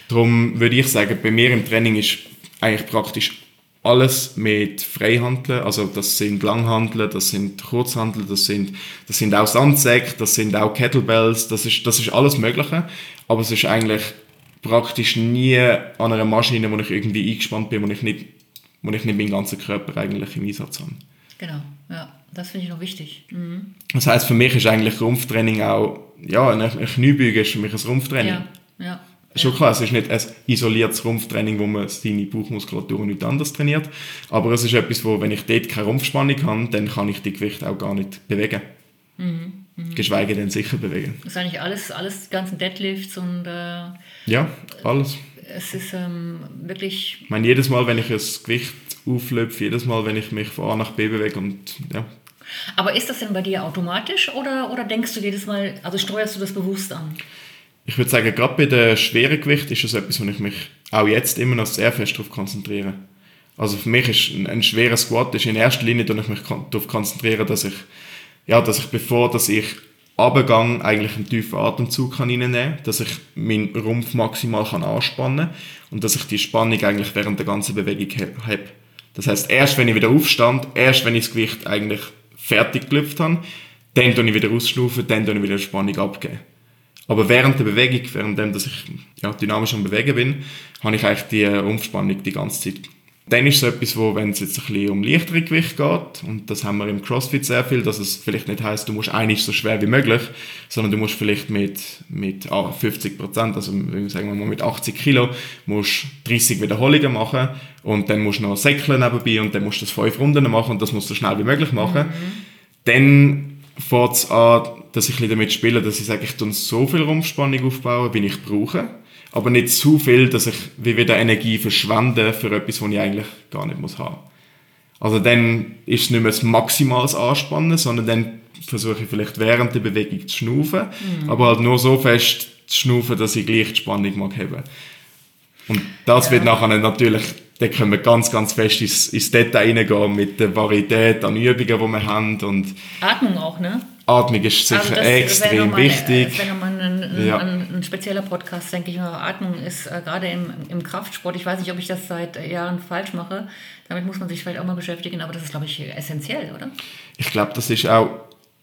Darum würde ich sagen, bei mir im Training ist eigentlich praktisch alles mit Freihandeln, also das sind Langhandeln, das sind Kurzhandeln, das sind, das sind auch Sandsäcke, das sind auch Kettlebells, das ist, das ist alles Mögliche, aber es ist eigentlich praktisch nie an einer Maschine, wo ich irgendwie eingespannt bin, wo ich nicht, wo ich nicht meinen ganzen Körper eigentlich im Einsatz habe. Genau, ja, das finde ich noch wichtig. Mhm. Das heißt, für mich ist eigentlich Rumpftraining auch, ja, eine eine Kniebeuge ist für mich ein Rumpftraining. Ja, ja. Schon klar, es ist nicht ein isoliertes Rumpftraining, wo man seine Bauchmuskulatur nicht anders trainiert. Aber es ist etwas, wo, wenn ich dort keine Rumpfspannung habe, dann kann ich die Gewichte auch gar nicht bewegen. Mhm, Geschweige denn sicher bewegen. Das ist eigentlich alles, alles, die ganzen Deadlifts und äh, Ja, alles. es ist ähm, wirklich, Ich meine, jedes Mal, wenn ich ein Gewicht auflöpfe, jedes Mal, wenn ich mich von A nach B bewege und ja. aber ist das denn bei dir automatisch oder, oder denkst du jedes Mal, also steuerst du das bewusst an? Ich würde sagen, gerade bei den schweren Gewicht ist es etwas, wo ich mich auch jetzt immer noch sehr fest darauf konzentriere. Also für mich ist ein, ein schwerer Squat ist in erster Linie, dass ich mich darauf konzentriere, dass ich, ja, dass ich bevor dass ich runtergehe, eigentlich einen tiefen Atemzug kann reinnehmen dass ich meinen Rumpf maximal kann anspannen und dass ich die Spannung eigentlich während der ganzen Bewegung habe. Das heißt, erst wenn ich wieder aufstand, erst wenn ich das Gewicht eigentlich fertig gelüpft habe, dann tue ich wieder ausschnaufen, dann tue ich wieder Spannung abgeben. Aber während der Bewegung, während dem, dass ich ja, dynamisch am Bewegen bin, habe ich eigentlich die äh, Rumpfspannung die ganze Zeit. Dann ist es etwas, wo, wenn es jetzt ein bisschen um leichtere Gewicht geht, und das haben wir im CrossFit sehr viel, dass es vielleicht nicht heißt, du musst eigentlich so schwer wie möglich, sondern du musst vielleicht mit, mit ah, 50 Prozent, also sagen wir mal mit 80 Kilo, musst 30 Wiederholungen machen und dann musst du noch säckeln nebenbei und dann musst du das fünf Runden machen und das musst du so schnell wie möglich machen. Dann fängt es an, dass ich ein bisschen damit spiele, dass ich sage, ich tue so viel Rumpfspannung aufbauen, wie ich brauche. Aber nicht zu viel, dass ich wie wieder Energie verschwende für etwas, was ich eigentlich gar nicht muss haben. Also dann ist es nicht mehr das maximales Anspannen, sondern dann versuche ich vielleicht während der Bewegung zu schnaufen, aber halt nur so fest zu schnaufen, dass ich gleich die Spannung mag haben. Und das wird nachher natürlich, da können wir ganz, ganz fest ins, ins Detail reingehen mit der Varietät an Übungen, die wir haben und Atmung auch, ne? Atmung ist sicher Also das extrem nochmal- wichtig. Das wäre nochmal ein, ein, Ja. ein, ein spezieller Podcast, denke ich mal. Atmung ist äh, gerade im, im Kraftsport, ich weiß nicht, ob ich das seit Jahren falsch mache, damit muss man sich vielleicht auch mal beschäftigen, aber das ist, glaube ich, essentiell, oder? Ich glaube, das ist auch,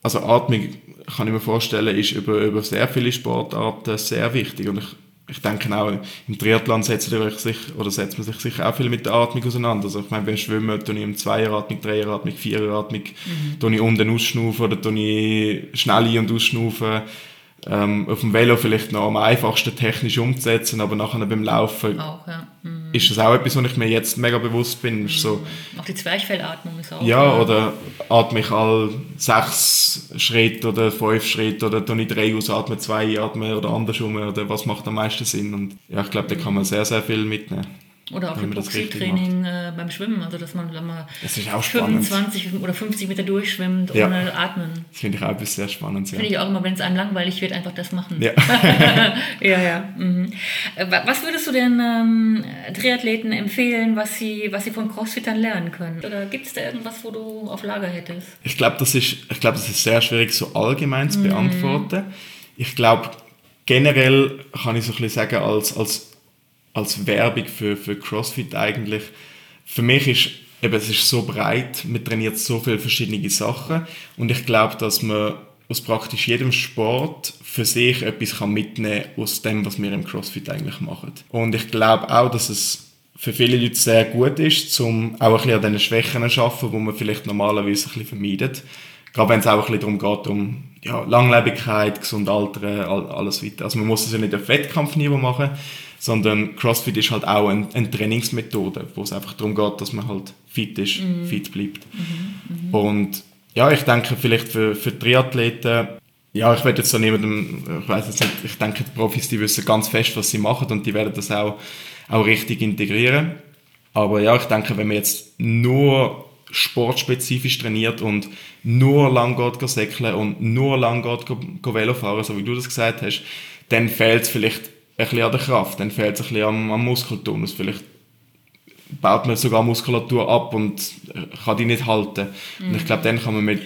also Atmung, kann ich mir vorstellen, ist über, über sehr viele Sportarten sehr wichtig. Und ich, ich denke auch, im Triathlon setzt, sich, oder setzt man sich sicher auch viel mit der Atmung auseinander. Also ich meine, beim Schwimmen tue ich im Zweieratmung, Dreieratmung, Viereratmung, tue ich unten ausschnaufen oder tue ich schnell ein- und ausschnaufen. Ähm, auf dem Velo vielleicht noch am einfachsten technisch umzusetzen, aber nachher beim Laufen Auch, ja. Mhm. ist das auch etwas, was ich mir jetzt mega bewusst bin. Ist so, Auch die Zwerchfellatmung ist auch. ja, äh, oder atme ich all sechs Schritte oder fünf Schritte oder tue ich drei ausatmen, zwei einatmen oder andersrum oder was macht am meisten Sinn? Und ja, ich glaube, da kann man sehr, sehr viel mitnehmen. Oder auch Hypoxietraining äh, beim Schwimmen, also dass man, man Das ist auch spannend. 25 oder 50 Meter durchschwimmt Ja. ohne Atmen. Das finde ich auch sehr Spannendes. Ja. Finde ich auch immer, wenn es einem langweilig wird, einfach das machen. Ja. ja, ja. Mhm. Äh, wa- Was würdest du denn ähm, Triathleten empfehlen, was sie, was sie von Crossfittern lernen können? Oder gibt es da irgendwas, wo du auf Lager hättest? Ich glaube, das, ist, ich glaub, das ist sehr schwierig, so allgemein zu beantworten. Ich glaube, generell kann ich so ein bisschen sagen, als, als, als Werbung für, für CrossFit eigentlich, für mich ist eben, es ist so breit, man trainiert so viele verschiedene Sachen und ich glaube, dass man aus praktisch jedem Sport für sich etwas kann mitnehmen aus dem, was wir im CrossFit eigentlich machen. Und ich glaube auch, dass es für viele Leute sehr gut ist, um auch ein bisschen an diesen Schwächen zu arbeiten, die man vielleicht normalerweise ein bisschen vermeidet. gerade wenn es auch ein bisschen darum geht, um ja, Langlebigkeit, gesund altern, all, alles weiter. Also man muss das ja nicht auf Wettkampfniveau machen, sondern CrossFit ist halt auch ein, eine Trainingsmethode, wo es einfach darum geht, dass man halt fit ist, fit bleibt. Und ja, ich denke vielleicht für, für Triathleten, ja, ich werde jetzt so niemandem, ich weiß jetzt nicht, ich denke, die Profis, die wissen ganz fest, was sie machen und die werden das auch, auch richtig integrieren. Aber ja, ich denke, wenn man jetzt nur sportspezifisch trainiert und nur lang geht säckeln und nur lang geht Velo fahren, so wie du das gesagt hast, dann fehlt es vielleicht ein bisschen an der Kraft, dann fehlt es ein bisschen am, am Muskeltonus. Vielleicht baut man sogar Muskulatur ab und kann die nicht halten. Und ich glaube, dann kann man mit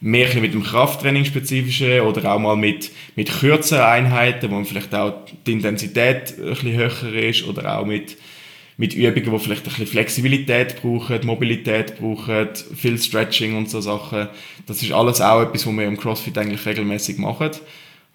mehr mit dem Krafttraining spezifischen oder auch mal mit, mit kürzeren Einheiten, wo man vielleicht auch die Intensität ein bisschen höher ist oder auch mit, mit Übungen, die vielleicht ein bisschen Flexibilität brauchen, Mobilität brauchen, viel Stretching und so Sachen. Das ist alles auch etwas, was wir im CrossFit eigentlich regelmäßig machen.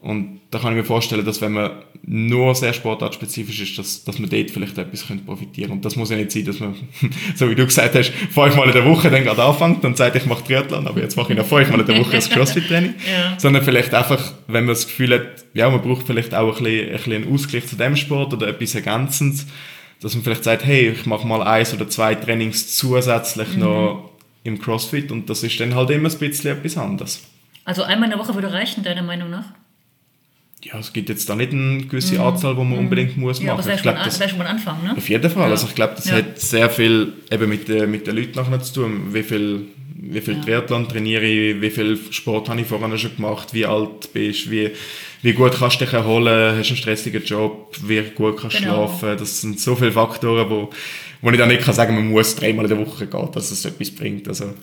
Und da kann ich mir vorstellen, dass wenn man nur sehr sportartspezifisch ist, dass, dass man dort vielleicht etwas könnte profitieren Und das muss ja nicht sein, dass man, so wie du gesagt hast, fünfmal in der Woche dann gerade anfängt und sagt, ich mache Triathlon, aber jetzt mache ich noch fünfmal in der Woche das CrossFit-Training. Ja. Sondern vielleicht einfach, wenn man das Gefühl hat, ja, man braucht vielleicht auch ein bisschen, ein bisschen einen Ausgleich zu dem Sport oder etwas Ergänzendes, dass man vielleicht sagt, hey, ich mache mal eins oder zwei Trainings zusätzlich noch im CrossFit und das ist dann halt immer ein bisschen etwas anderes. Also einmal in der Woche würde reichen, deiner Meinung nach? Ja, es gibt jetzt da nicht eine gewisse Anzahl, die man unbedingt muss Ja, aber machen. das wäre Ich schon, glaube, an- das wär schon mal ein Anfang, ne? auf jeden Fall. Ja. Also ich glaube, das Ja. hat sehr viel eben mit, den- mit den Leuten nachher zu tun. Wie viel, wie viel Ja. Triathlon trainiere ich, wie viel Sport habe ich vorher schon gemacht, wie alt bist, wie, wie gut kannst du dich erholen, hast du einen stressigen Job, wie gut kannst du Genau. schlafen. Das sind so viele Faktoren, wo, wo ich dann nicht kann sagen man muss dreimal in der Woche gehen, dass es etwas bringt. Also,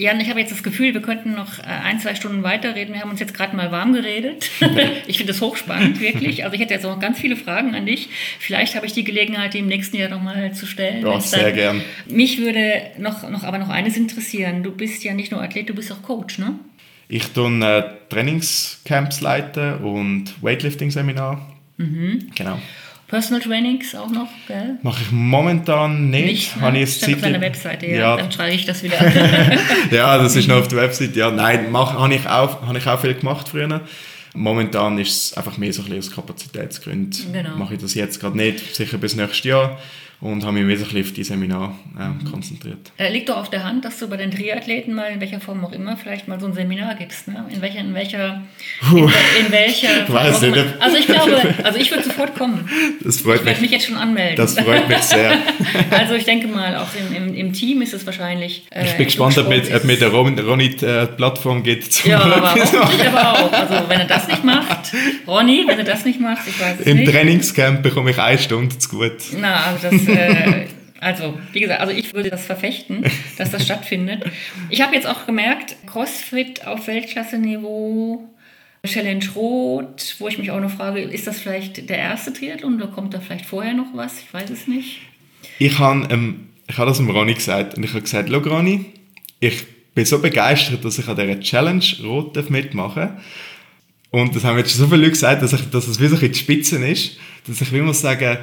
Jan, ich habe jetzt das Gefühl, wir könnten noch äh, ein, zwei Stunden weiterreden. Wir haben uns jetzt gerade mal warm geredet. ich finde das hochspannend, wirklich. Also ich hätte jetzt auch noch ganz viele Fragen an dich. Vielleicht habe ich die Gelegenheit, die im nächsten Jahr nochmal zu stellen. Ja, Wenn's sehr dann- gern. Mich würde noch, noch aber noch eines interessieren. Du bist ja nicht nur Athlet, du bist auch Coach, ne? ich tue äh, Trainingscamps leiten und Weightlifting-Seminar. Mhm. Genau. Personal Trainings auch noch, gell? Mache ich momentan nicht. Nicht, Habe ne? ich Stand auf Zeit- deiner Webseite, ja. Ja, Dann schreibe ich das wieder. ja, das ist noch auf der Website. Ja, nein, mach, habe ich, auch, habe ich auch viel gemacht früher. Momentan ist es einfach mehr so ein bisschen aus Kapazitätsgründen. Genau. Mache ich das jetzt gerade nicht, sicher bis nächstes Jahr. Und habe mich bisschen auf die Seminar äh, konzentriert. Liegt doch auf der Hand, dass du bei den Triathleten mal, in welcher Form auch immer, vielleicht mal so ein Seminar gibst. Ne? In welcher, in welcher, in, in welcher Form Weiß nicht, Also ich glaube, also ich würde sofort kommen. Das freut Ich werde mich mich. jetzt schon anmelden. Das freut mich sehr. also ich denke mal, auch im, im, im Team ist es wahrscheinlich. äh, Ich bin gespannt, ob mit, ob mit der Ron- Ronny die äh, Plattform geht. zum Ja, aber hoffentlich aber auch. Also wenn er das nicht macht, Ronny, wenn er das nicht macht, ich weiß es Im nicht. Trainingscamp bekomme ich eine Stunde zu gut. Na, also das, äh, also wie gesagt, also ich würde das verfechten, dass das stattfindet. Ich habe jetzt auch gemerkt, CrossFit auf Weltklasse-Niveau, Challenge Rot, wo ich mich auch noch frage, ist das vielleicht der erste Triathlon oder kommt da vielleicht vorher noch was? Ich weiß es nicht. Ich habe ähm, habe das dem Ronny gesagt und ich habe gesagt, schau Ronny, ich bin so begeistert, dass ich an dieser Challenge Rot darf mitmachen Und das haben jetzt schon so viele Leute gesagt, dass, ich, dass es wie so die Spitzen ist, dass ich muss sagen,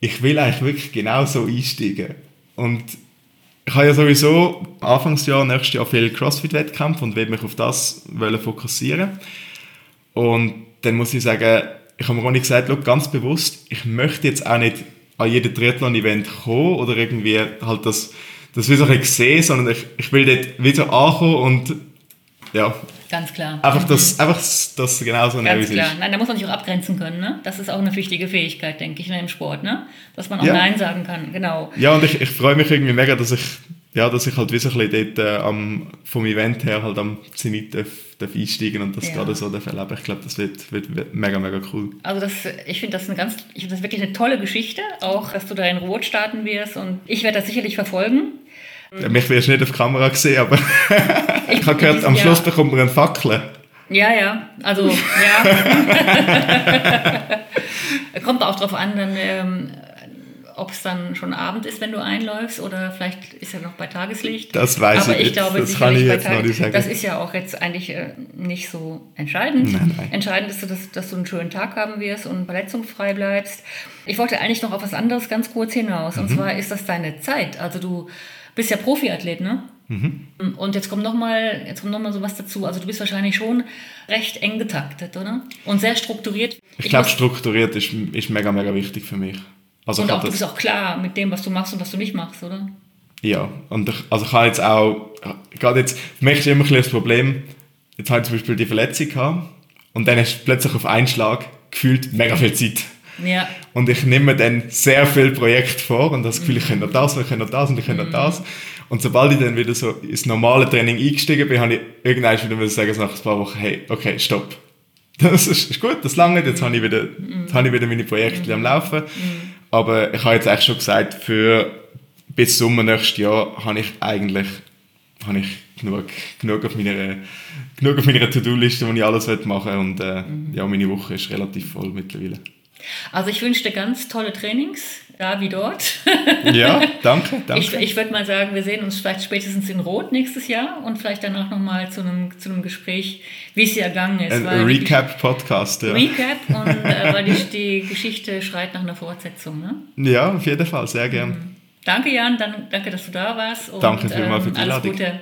ich will eigentlich wirklich genau so einsteigen. Und ich habe ja sowieso Anfangsjahr, nächstes Jahr viel Crossfit-Wettkämpfe und will mich auf das fokussieren. Und dann muss ich sagen, ich habe mir auch nicht gesagt, ganz bewusst, ich möchte jetzt auch nicht an jedem Triathlon-Event kommen oder irgendwie halt das, das wie so ein bisschen sehen, sondern ich, ich will dort wieder ankommen und ja, Ganz klar. einfach das, einfach das, genauso Ganz es klar. ist. Nein, da muss man sich auch abgrenzen können. Ne? Das ist auch eine wichtige Fähigkeit, denke ich, ne, im Sport. Ne? Dass man auch Ja. Nein sagen kann. Genau. Ja, und ich, ich freue mich irgendwie mega, dass ich, ja, dass ich halt wie so ein bisschen dort äh, am, vom Event her halt am Zenit darf, darf einsteigen und das Ja. gerade so darf erleben. Ich glaube, das wird, wird, wird mega, mega cool. Also das, ich finde das eine ganz, ich finde das wirklich eine tolle Geschichte, auch dass du da in Rot starten wirst und ich werde das sicherlich verfolgen. Ja, Mich wirst du nicht auf Kamera gesehen, aber ich habe gehört, am. Schluss bekommt man eine Fackel. Ja, ja, also ja. Kommt auch drauf an, dann, ähm, ob es dann schon Abend ist, wenn du einläufst oder vielleicht ist er noch bei Tageslicht. Das weiß Aber ich ich nicht. glaube, Das kann ich jetzt noch Tag- nicht sagen. Das ist ja auch jetzt eigentlich äh, nicht so entscheidend. Nein, nein. Entscheidend ist, dass, dass du einen schönen Tag haben wirst und verletzungsfrei bleibst. Ich wollte eigentlich noch auf was anderes ganz kurz hinaus. Mhm. Und zwar ist das deine Zeit. Also du bist ja Profiathlet, ne? Mhm. Und jetzt kommt nochmal noch mal sowas dazu. Also du bist wahrscheinlich schon recht eng getaktet, oder? Und sehr strukturiert. Ich glaube, muss- strukturiert ist, ist mega, mega wichtig für mich. Also Und ich auch, du bist auch klar mit dem, was du machst und was du nicht machst, oder? Ja, und ich, also ich habe jetzt auch, gerade jetzt, für mich ist immer ein das Problem, jetzt habe ich zum Beispiel die Verletzung gehabt und dann hast du plötzlich auf einen Schlag gefühlt mega viel Zeit. Ja. Und ich nehme mir dann sehr viele Projekte vor und das Gefühl, ich kann noch das und ich kann noch das und ich kann noch das. Und sobald ich dann wieder so ins normale Training eingestiegen bin, habe ich irgendwann wieder sagen, nach ein paar Wochen, hey, okay, stopp. Das ist, ist gut, das lange jetzt habe ich wieder, jetzt habe ich wieder meine Projekte am Laufen. Aber ich habe jetzt eigentlich schon gesagt, für bis Sommer nächstes Jahr habe ich eigentlich habe ich genug, genug auf meiner, genug auf meiner To-Do-Liste, wo ich alles machen will. Und äh, ja, meine Woche ist relativ voll mittlerweile. Also ich wünsche dir ganz tolle Trainings, da wie dort. Ja, danke, danke. Ich, ich würde mal sagen, wir sehen uns vielleicht spätestens in Rot nächstes Jahr und vielleicht danach nochmal zu einem, zu einem Gespräch, wie es hier ergangen ist. Recap-Podcast, ja. Recap und äh, weil die, die Geschichte schreit nach einer Fortsetzung. Ne? Ja, auf jeden Fall, sehr gern. Danke Jan, dann, danke, dass du da warst. Und, Danke vielmals für die ähm, alles. Gute.